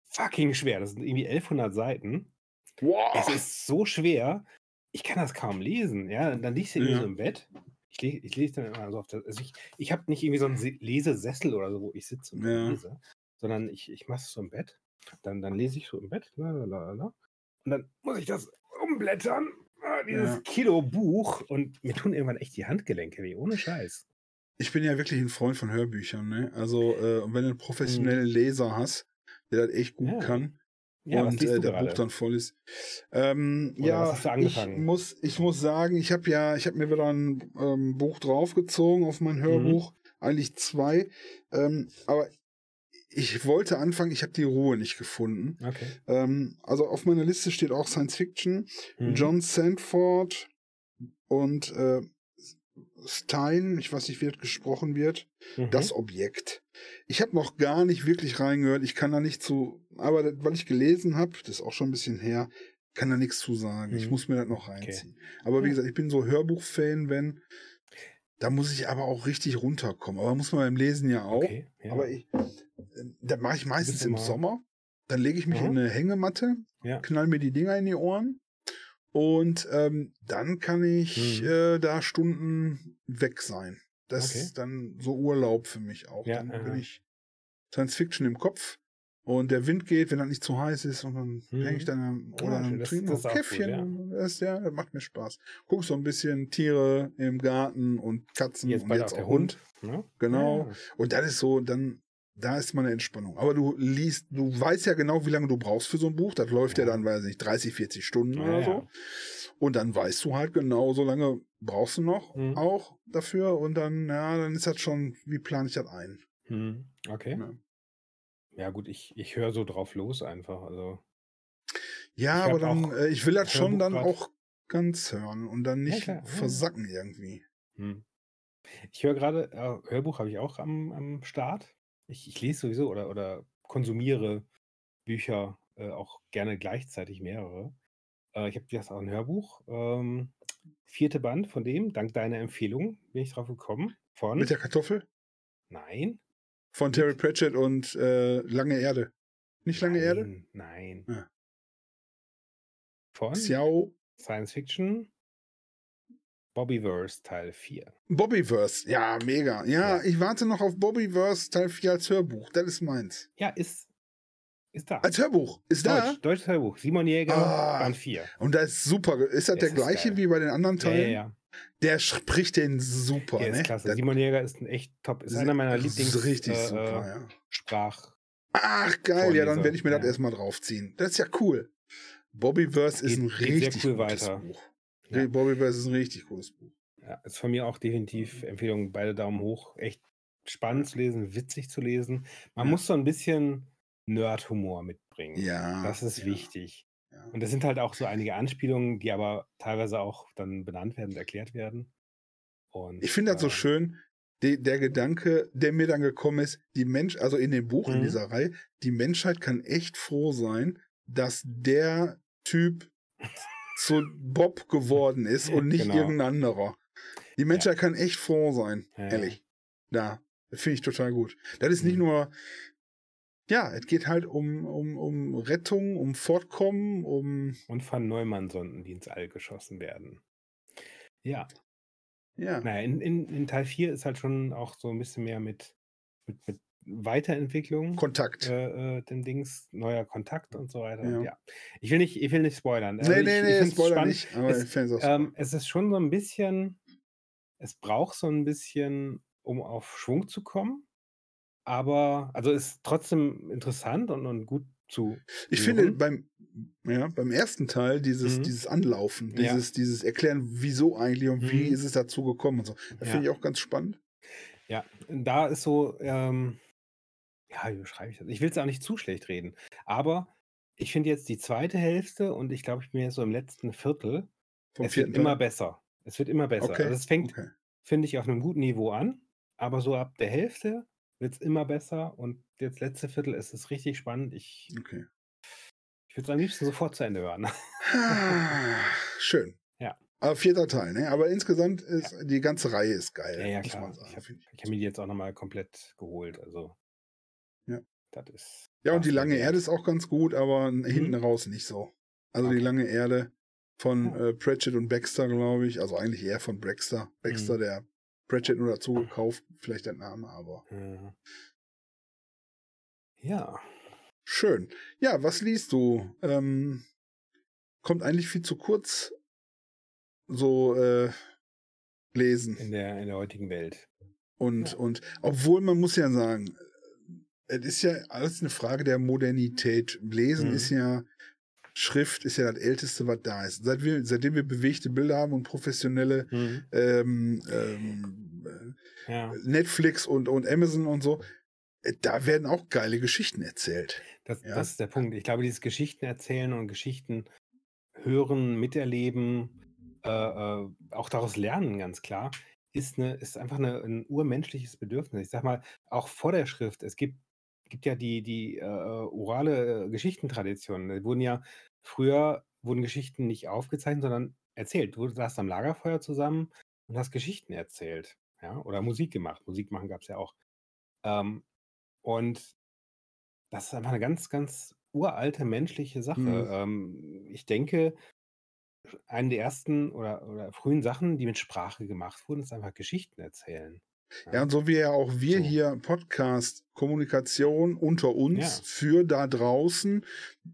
Speaker 2: fucking schwer. Das sind irgendwie 1100 Seiten.
Speaker 1: Wow.
Speaker 2: Es ist so schwer, ich kann das kaum lesen. Ja, dann liegst du irgendwie ja. so im Bett Ich, le ich lese dann immer so auf der, also ich, ich habe nicht irgendwie so einen Lesesessel oder so, wo ich sitze und
Speaker 1: Ja.
Speaker 2: lese, sondern ich, ich mache es so im Bett. Dann, dann lese ich so im Bett. Lalalala, und dann muss ich das umblättern, ah, dieses
Speaker 1: Ja.
Speaker 2: Kilo Buch. Und mir tun irgendwann echt die Handgelenke weh, ohne Scheiß.
Speaker 1: Ich bin ja wirklich ein Freund von Hörbüchern, ne? Also, äh, und wenn du einen professionellen Leser hast, der das echt gut
Speaker 2: Mhm. Ja.
Speaker 1: kann
Speaker 2: Ja,
Speaker 1: und äh, der
Speaker 2: gerade?
Speaker 1: Buch dann voll ist. Ähm,
Speaker 2: Oder
Speaker 1: ja,
Speaker 2: hast du
Speaker 1: ich
Speaker 2: angefangen?
Speaker 1: muss, ich muss sagen, ich habe ja, ich habe mir wieder ein ähm, Buch draufgezogen auf
Speaker 2: Mhm.
Speaker 1: mein Hörbuch, eigentlich zwei, ähm, aber ich wollte anfangen, ich habe die Ruhe nicht gefunden.
Speaker 2: Okay.
Speaker 1: Ähm, also auf meiner Liste steht auch Science Fiction,
Speaker 2: Mhm.
Speaker 1: John Sandford und äh, Stein, ich weiß nicht, wie das gesprochen wird,
Speaker 2: Mhm.
Speaker 1: das Objekt. Ich habe noch gar nicht wirklich reingehört, ich kann da nicht zu, aber das, weil ich gelesen habe, das ist auch schon ein bisschen her, kann da nichts zu sagen. Ich
Speaker 2: Mhm.
Speaker 1: muss mir das noch reinziehen. Aber wie
Speaker 2: Ja.
Speaker 1: gesagt, ich bin so Hörbuch-Fan, wenn, da muss ich aber auch richtig runterkommen. Aber muss man beim Lesen ja auch.
Speaker 2: Okay. Ja.
Speaker 1: Aber ich, äh, da mache ich meistens im Sommer. Dann lege ich mich
Speaker 2: Mhm.
Speaker 1: in eine Hängematte,
Speaker 2: Ja.
Speaker 1: knall mir die Dinger in die Ohren und ähm, dann kann ich
Speaker 2: Mhm.
Speaker 1: äh, da Stunden weg sein. Das
Speaker 2: Okay.
Speaker 1: ist dann so Urlaub für mich auch.
Speaker 2: Ja,
Speaker 1: dann
Speaker 2: aha.
Speaker 1: bin ich Science Fiction im Kopf und der Wind geht, wenn das nicht zu heiß ist und dann
Speaker 2: Mhm.
Speaker 1: hänge ich dann am-
Speaker 2: Ja,
Speaker 1: oder
Speaker 2: schön.
Speaker 1: dann
Speaker 2: Das-
Speaker 1: trinke
Speaker 2: das
Speaker 1: noch ein
Speaker 2: auch cool,
Speaker 1: Käffchen. Das, ja, das macht mir Spaß. Guck so ein bisschen Tiere im Garten und Katzen
Speaker 2: Jetzt
Speaker 1: und jetzt
Speaker 2: auch der
Speaker 1: Hund.
Speaker 2: Hund. Ne?
Speaker 1: Genau.
Speaker 2: Ja.
Speaker 1: Und das ist so, dann, da ist meine Entspannung. Aber du liest, du weißt ja genau, wie lange du brauchst für so ein Buch. Das läuft ja,
Speaker 2: Ja.
Speaker 1: dann, weiß ich nicht, 30, 40 Stunden
Speaker 2: Ja,
Speaker 1: oder
Speaker 2: ja.
Speaker 1: so. Und dann weißt du halt genau, so lange brauchst du noch
Speaker 2: Mhm.
Speaker 1: auch dafür. Und dann, ja, dann ist das schon, wie plane ich das ein?
Speaker 2: Hm, okay.
Speaker 1: Ja.
Speaker 2: Ja, gut, ich, ich höre so drauf los einfach. Also,
Speaker 1: Ja, aber dann, äh, ich will das schon dann
Speaker 2: grad-
Speaker 1: auch ganz hören und dann
Speaker 2: Ja,
Speaker 1: nicht
Speaker 2: klar, ja.
Speaker 1: versacken irgendwie.
Speaker 2: hm. Ich höre gerade, äh, Hörbuch habe ich auch am, am Start. Ich, ich lese sowieso oder, oder konsumiere Bücher äh, auch gerne gleichzeitig mehrere. Äh, ich habe jetzt auch ein Hörbuch. Ähm, vierte Band von dem, dank deiner Empfehlung bin ich drauf gekommen. Von.
Speaker 1: Mit der Kartoffel?
Speaker 2: Nein.
Speaker 1: Von Terry Pratchett und äh, Lange Erde. Nicht Lange Erde?
Speaker 2: Nein. Nein.
Speaker 1: Ah.
Speaker 2: Von
Speaker 1: Xiao
Speaker 2: Science Fiction Bobbyverse Teil 4.
Speaker 1: Bobbyverse. Ja, mega. Ja,
Speaker 2: Ja.
Speaker 1: ich warte noch auf Bobbyverse Teil 4 als Hörbuch. Das ist meins.
Speaker 2: Ja, ist, ist da.
Speaker 1: Als Hörbuch. Ist da?
Speaker 2: Deutsch, deutsches Hörbuch. Simon Jäger,
Speaker 1: Ah.
Speaker 2: Band 4.
Speaker 1: Und das ist super. Ist das
Speaker 2: Es
Speaker 1: der
Speaker 2: ist
Speaker 1: gleiche
Speaker 2: geil.
Speaker 1: wie bei den anderen
Speaker 2: Ja, ja,
Speaker 1: Teilen?
Speaker 2: ja.
Speaker 1: Der spricht den super,
Speaker 2: Der
Speaker 1: ne?
Speaker 2: ist klasse.
Speaker 1: Das
Speaker 2: Simon Jäger ist ein echt top. Ist einer meiner
Speaker 1: ist
Speaker 2: Lieblings
Speaker 1: richtig
Speaker 2: äh,
Speaker 1: super,
Speaker 2: äh,
Speaker 1: ja.
Speaker 2: Sprach.
Speaker 1: Ach, geil. Ja, dann
Speaker 2: Vorleser,
Speaker 1: werde ich mir das
Speaker 2: ja.
Speaker 1: erstmal draufziehen. Das ist ja cool. Bobbyverse ist ein richtig
Speaker 2: cool
Speaker 1: gutes
Speaker 2: weiter.
Speaker 1: Buch.
Speaker 2: Ja.
Speaker 1: Bobbyverse ist ein richtig cooles Buch.
Speaker 2: Ja, ist von mir auch definitiv Empfehlung. Beide Daumen hoch. Echt spannend zu lesen, witzig zu lesen. Man
Speaker 1: Ja.
Speaker 2: muss so ein bisschen Nerd-Humor mitbringen.
Speaker 1: Ja.
Speaker 2: Das ist
Speaker 1: ja,
Speaker 2: wichtig.
Speaker 1: Ja.
Speaker 2: Und es sind halt auch so einige Anspielungen, die aber teilweise auch dann benannt werden und erklärt werden. Und,
Speaker 1: Ich finde das so
Speaker 2: ähm,
Speaker 1: schön, die, der Gedanke, der mir dann gekommen ist, die Mensch, also in dem Buch, in
Speaker 2: Mhm.
Speaker 1: dieser Reihe, die Menschheit kann echt froh sein, dass der Typ zu Bob geworden ist und nicht
Speaker 2: Genau.
Speaker 1: irgendein anderer. Die Menschheit kann echt froh sein,
Speaker 2: Ja, ja.
Speaker 1: ehrlich. Ja, das finde ich total gut. Das ist nicht
Speaker 2: Mhm.
Speaker 1: nur, ja, es geht halt um, um, um Rettung, um Fortkommen, um,
Speaker 2: Und von Neumann-Sonden, die ins All geschossen werden. Ja,
Speaker 1: ja,
Speaker 2: naja, in, in, in Teil 4 ist halt schon auch so ein bisschen mehr mit, mit, mit Weiterentwicklung.
Speaker 1: Kontakt.
Speaker 2: äh, äh, dem Dings, neuer Kontakt und so weiter.
Speaker 1: Ja.
Speaker 2: Ja. Ich will nicht, ich will nicht spoilern. Also
Speaker 1: nee,
Speaker 2: ich,
Speaker 1: nee,
Speaker 2: ich
Speaker 1: nee,
Speaker 2: find's
Speaker 1: Spoiler
Speaker 2: spannend.
Speaker 1: nicht, aber
Speaker 2: Es-
Speaker 1: ich auch
Speaker 2: Ähm, es ist schon so ein bisschen, es braucht so ein bisschen, um auf Schwung zu kommen. Aber, also ist trotzdem interessant und, und gut zu.
Speaker 1: Ich
Speaker 2: hören.
Speaker 1: finde beim, ja, beim ersten Teil dieses,
Speaker 2: Mhm.
Speaker 1: dieses Anlaufen,
Speaker 2: Ja.
Speaker 1: dieses, dieses Erklären, wieso eigentlich und wie
Speaker 2: Mhm.
Speaker 1: ist es dazu gekommen und so. Das
Speaker 2: Ja.
Speaker 1: finde ich auch ganz spannend.
Speaker 2: Ja, da ist so, ähm, ja, wie beschreibe ich das? Ich will es auch nicht zu schlecht reden, aber ich finde jetzt die zweite Hälfte und ich glaube, ich bin jetzt so im letzten Viertel,
Speaker 1: Vom
Speaker 2: es wird immer
Speaker 1: Teil.
Speaker 2: besser. Es wird immer besser.
Speaker 1: Okay,
Speaker 2: Also es fängt,
Speaker 1: Okay.
Speaker 2: finde ich, auf einem guten Niveau an, aber so ab der Hälfte wird es immer besser und jetzt letzte Viertel ist es richtig spannend. Ich,
Speaker 1: okay.
Speaker 2: ich würde es am liebsten sofort zu Ende hören.
Speaker 1: Ah, Schön.
Speaker 2: Ja.
Speaker 1: Aber vierter Teil, ne? Aber insgesamt ist die ganze Reihe ist geil.
Speaker 2: Ja, ja, klar.
Speaker 1: man
Speaker 2: Ich
Speaker 1: sagen.
Speaker 2: habe hab mir die jetzt auch nochmal komplett geholt. Also,
Speaker 1: Ja.
Speaker 2: das ist.
Speaker 1: Ja, und die lange. Erde ist auch ganz gut, aber hinten raus nicht so. Also die
Speaker 2: Okay.
Speaker 1: lange Erde von äh, Pratchett und Baxter, glaube ich. Also eigentlich eher von Baxter. Baxter, mhm. der Pratchett nur dazu gekauft, vielleicht der Name, aber.
Speaker 2: Ja. ja.
Speaker 1: Schön. Ja, was liest du? Ähm, kommt eigentlich viel zu kurz so äh, lesen.
Speaker 2: In der, in der heutigen Welt.
Speaker 1: Und, ja. und obwohl man muss ja sagen, es ist ja alles eine Frage der Modernität. Lesen mhm. ist ja, Schrift ist ja das Älteste, was da ist. Seit wir, seitdem wir bewegte Bilder haben und professionelle mhm. ähm, ähm, ja. Netflix und, und Amazon und so, äh, da werden auch geile Geschichten erzählt.
Speaker 2: Das, ja? das ist der Punkt. Ich glaube, dieses Geschichten erzählen und Geschichten hören, miterleben, äh, äh, auch daraus lernen, ganz klar, ist, eine, ist einfach eine, ein urmenschliches Bedürfnis. Ich sag mal, auch vor der Schrift, es gibt, gibt ja die, die äh, orale Geschichtentradition. Da wurden ja früher wurden Geschichten nicht aufgezeichnet, sondern erzählt. Du saßt am Lagerfeuer zusammen und hast Geschichten erzählt. Ja? Oder Musik gemacht. Musik machen gab es ja auch. Ähm, und das ist einfach eine ganz, ganz uralte menschliche Sache. Mhm. Ähm, ich denke, eine der ersten oder, oder frühen Sachen, die mit Sprache gemacht wurden, ist einfach Geschichten erzählen.
Speaker 1: Ja, und so wie ja auch wir so. hier Podcast, Kommunikation unter uns ja. für da draußen,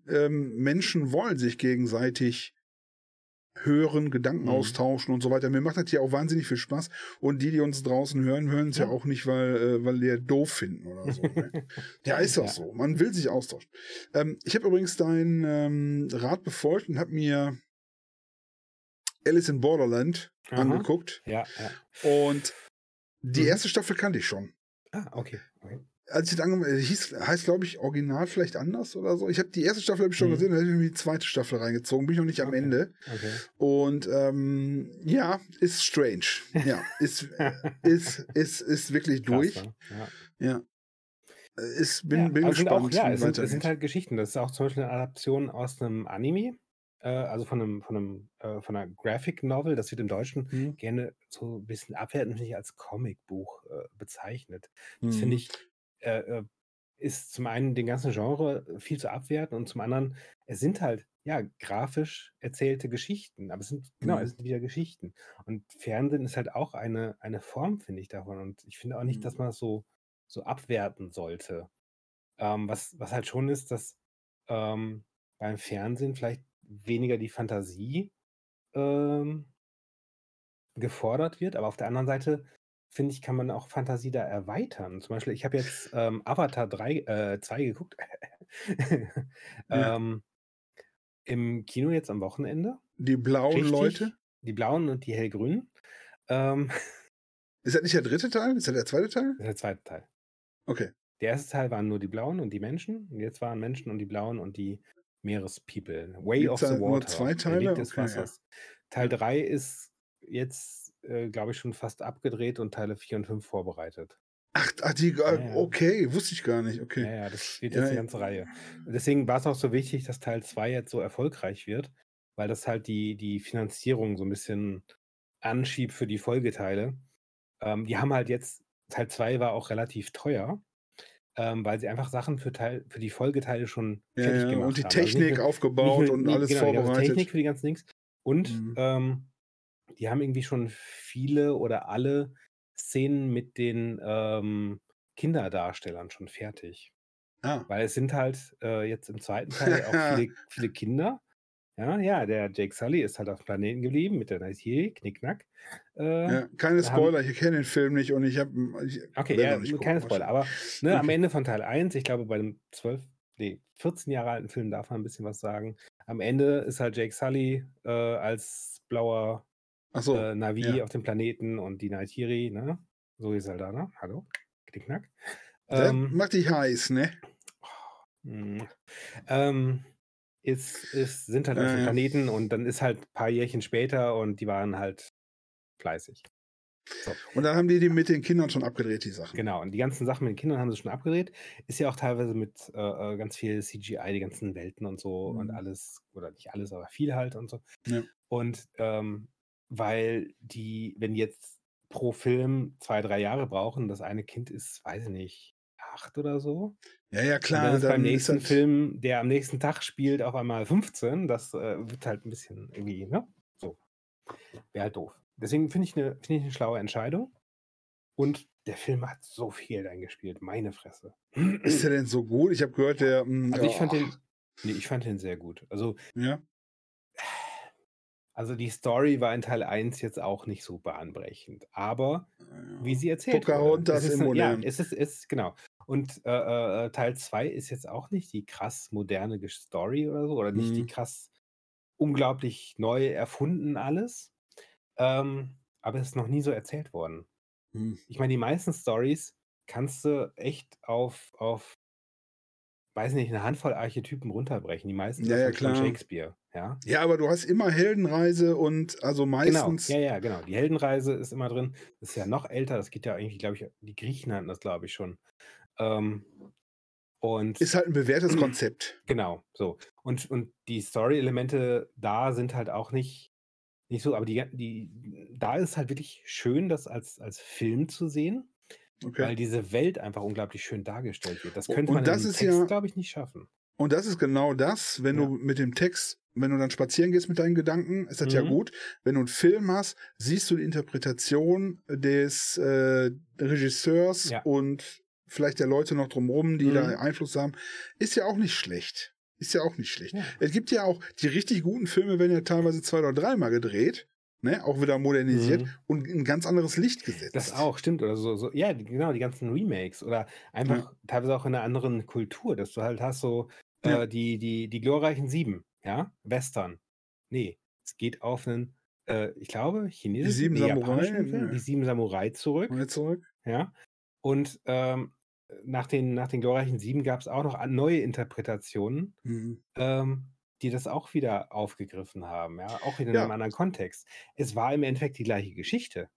Speaker 1: ähm, Menschen wollen sich gegenseitig hören, Gedanken mhm. austauschen und so weiter. Mir macht das ja auch wahnsinnig viel Spaß. Und die, die uns draußen hören, hören es ja. ja. auch nicht, weil, äh, weil die doof finden oder so. Ne? ja, ist auch ja. so. Man will sich austauschen. Ähm, ich habe übrigens deinen ähm, Rat befolgt und habe mir Alice in Borderland Aha. angeguckt.
Speaker 2: Ja, ja.
Speaker 1: Und die mhm. erste Staffel kannte ich schon.
Speaker 2: Ah, okay. okay
Speaker 1: als ich das angemeldet hieß, heißt glaube ich Original vielleicht anders oder so. Ich habe die erste Staffel ich schon mhm. gesehen, dann habe ich mir die zweite Staffel reingezogen, bin ich noch nicht am okay. Ende.
Speaker 2: Okay.
Speaker 1: Und ähm, ja, ist strange. Ja, ist ist ist ist wirklich durch. Ne? Ja. ja. Ist, bin, ja, bin gespannt.
Speaker 2: Auch, ja, es sind, es sind, halt Geschichten. Das ist auch zum Beispiel eine Adaption aus einem Anime, äh, also von einem, von einem, äh, von einer Graphic Novel. Das wird im Deutschen mhm. gerne so ein bisschen abwertend als Comicbuch äh, bezeichnet. Das mhm. finde ich äh, äh, ist zum einen den ganzen Genre viel zu abwerten und zum anderen, es sind halt, ja, grafisch erzählte Geschichten, aber es sind, genau, mhm. es sind wieder Geschichten. Und Fernsehen ist halt auch eine, eine Form, finde ich, davon. Und ich finde auch nicht, dass mhm. man das so, so abwerten sollte. Ähm, was, was halt schon ist, dass ähm, beim Fernsehen vielleicht weniger die Fantasie ähm, gefordert wird, aber auf der anderen Seite finde ich, kann man auch Fantasie da erweitern. Zum Beispiel, ich habe jetzt ähm, Avatar 3, äh, 2 geguckt.
Speaker 1: Ja.
Speaker 2: ähm, Im Kino jetzt am Wochenende.
Speaker 1: Die blauen Richtig. Leute?
Speaker 2: Die blauen und die hellgrünen. Ähm,
Speaker 1: Ist das nicht der dritte Teil? Ist das der zweite Teil?
Speaker 2: das ist der zweite Teil.
Speaker 1: Okay.
Speaker 2: Der erste Teil waren nur die Blauen und die Menschen. Und jetzt waren Menschen und die Blauen und die Meerespeople. Way
Speaker 1: Gibt's
Speaker 2: of the
Speaker 1: da nur
Speaker 2: Water.
Speaker 1: zwei Teile?
Speaker 2: Des
Speaker 1: Okay, ja.
Speaker 2: Wassers. Teil 3 ist jetzt äh, glaube ich, schon fast abgedreht und Teile 4 und 5 vorbereitet.
Speaker 1: Ach, ach die, ja, ja. okay, wusste ich gar nicht. Okay.
Speaker 2: Ja, ja, das wird jetzt die ganze Reihe. Deswegen war es auch so wichtig, dass Teil 2 jetzt so erfolgreich wird, weil das halt die, die Finanzierung so ein bisschen anschiebt für die Folgeteile. Ähm, die haben halt jetzt, Teil 2 war auch relativ teuer, ähm, weil sie einfach Sachen für, Teil, für die Folgeteile schon fertig gemacht haben.
Speaker 1: Und die haben. Technik also aufgebaut nur, und alles genau, vorbereitet. Die
Speaker 2: Technik für die ganzen Dings. Und mhm. ähm, die haben irgendwie schon viele oder alle Szenen mit den ähm, Kinderdarstellern schon fertig.
Speaker 1: Ah.
Speaker 2: Weil es sind halt äh, jetzt im zweiten Teil auch viele, viele Kinder. Ja, ja, der Jake Sully ist halt auf dem Planeten geblieben mit der Nightiri, Knickknack.
Speaker 1: Äh, ja, keine Spoiler, haben, ich kenne den Film nicht und ich habe.
Speaker 2: Okay, ja, keine Spoiler, aber ne, okay. am Ende von Teil 1, ich glaube, bei dem 12, nee, 14 Jahre alten Film darf man ein bisschen was sagen. Am Ende ist halt Jake Sully äh, als blauer
Speaker 1: so,
Speaker 2: äh, Navi
Speaker 1: ja.
Speaker 2: auf dem Planeten und die Nightiri, ne? So ist halt da, ne? Hallo? Knickknack.
Speaker 1: Ähm, macht dich heiß, ne?
Speaker 2: Mh, ähm, ist, ist, sind halt auf dem Planeten und dann ist halt ein paar Jährchen später und die waren halt fleißig.
Speaker 1: So. Und dann haben die die mit den Kindern schon abgedreht, die Sachen.
Speaker 2: Genau, und die ganzen Sachen mit den Kindern haben sie schon abgedreht. Ist ja auch teilweise mit äh, äh ganz viel CGI, die ganzen Welten und so mhm. und alles, oder nicht alles, aber viel halt und so.
Speaker 1: Ja.
Speaker 2: Und ähm, weil die, wenn jetzt pro Film zwei, drei Jahre brauchen, das eine Kind ist, weiß ich nicht, 8 oder so.
Speaker 1: Ja, ja,
Speaker 2: Und
Speaker 1: klar.
Speaker 2: dann ist beim
Speaker 1: Dann ist
Speaker 2: nächsten
Speaker 1: halt,
Speaker 2: Film, der am nächsten Tag spielt, auf einmal 15. Das äh, wird halt ein bisschen irgendwie, ne? So. Wäre halt doof. Deswegen finde ich eine find ich eine schlaue Entscheidung. Und der Film hat so viel eingespielt. Meine Fresse.
Speaker 1: ist der denn so gut? Ich habe gehört, der. mh,
Speaker 2: Also ich fand den, nee, ich fand den sehr gut. Also,
Speaker 1: Ja.
Speaker 2: also die Story war in Teil 1 jetzt auch nicht so bahnbrechend. Aber wie sie erzählt wurde. Es ist ja, es ist, es ist genau. Und äh, äh, Teil 2 ist jetzt auch nicht die krass moderne Story oder so, oder nicht die
Speaker 1: Mhm.
Speaker 2: krass unglaublich neu erfunden alles. Ähm, aber es ist noch nie so erzählt worden.
Speaker 1: Hm.
Speaker 2: Ich meine, die meisten Stories kannst du echt auf, auf, weiß nicht, eine Handvoll Archetypen runterbrechen. Die meisten
Speaker 1: Ja, ja,
Speaker 2: davon von
Speaker 1: klar.
Speaker 2: Shakespeare, ja.
Speaker 1: Ja, aber du hast immer Heldenreise und also
Speaker 2: Genau,
Speaker 1: meistens.
Speaker 2: ja, ja, genau. Die Heldenreise ist immer drin. Das ist ja noch älter. Das geht ja eigentlich, glaube ich, die Griechen hatten das, glaube ich, schon. Ähm, und
Speaker 1: Ist halt ein bewährtes Konzept.
Speaker 2: genau, so. Und, und die Story-Elemente da sind halt auch nicht, nicht so, aber die, die, da ist halt wirklich schön, das als, als Film zu sehen,
Speaker 1: Okay.
Speaker 2: weil diese Welt einfach unglaublich schön dargestellt wird. Das
Speaker 1: Und-
Speaker 2: könnte
Speaker 1: und
Speaker 2: man
Speaker 1: das
Speaker 2: einem
Speaker 1: ist
Speaker 2: Text,
Speaker 1: ja-
Speaker 2: glaube ich, nicht schaffen.
Speaker 1: Und das ist genau das, wenn
Speaker 2: Ja.
Speaker 1: du mit dem Text, wenn du dann spazieren gehst mit deinen Gedanken, ist das ja
Speaker 2: Mhm.
Speaker 1: gut. Wenn du einen Film hast, siehst du die Interpretation des äh, Regisseurs
Speaker 2: Ja.
Speaker 1: und vielleicht der Leute noch drumherum, die
Speaker 2: Mhm.
Speaker 1: da Einfluss haben. Ist ja auch nicht schlecht. Ist ja auch nicht schlecht.
Speaker 2: Ja.
Speaker 1: Es gibt ja auch, die richtig guten Filme werden ja teilweise zwei oder dreimal gedreht, ne? auch wieder modernisiert
Speaker 2: Mhm.
Speaker 1: und in ein ganz anderes Licht gesetzt.
Speaker 2: Das auch, stimmt. Oder so, so, ja, die- genau, die ganzen Remakes oder einfach teilweise auch in einer anderen Kultur, dass du halt hast so
Speaker 1: Ja.
Speaker 2: äh, die, die, die glorreichen Sieben, ja, Western. Nee, es geht auf einen, äh, ich glaube, chinesischen,
Speaker 1: Sieben
Speaker 2: nee,
Speaker 1: Samurai?
Speaker 2: Film, die Sieben Samurai zurück,
Speaker 1: Mal zurück.
Speaker 2: ja. Und ähm, nach, den, nach den glorreichen Sieben gab es auch noch neue Interpretationen,
Speaker 1: Mhm.
Speaker 2: ähm, die das auch wieder aufgegriffen haben, ja, auch in
Speaker 1: Ja.
Speaker 2: einem anderen Kontext. Es war im Endeffekt die gleiche Geschichte.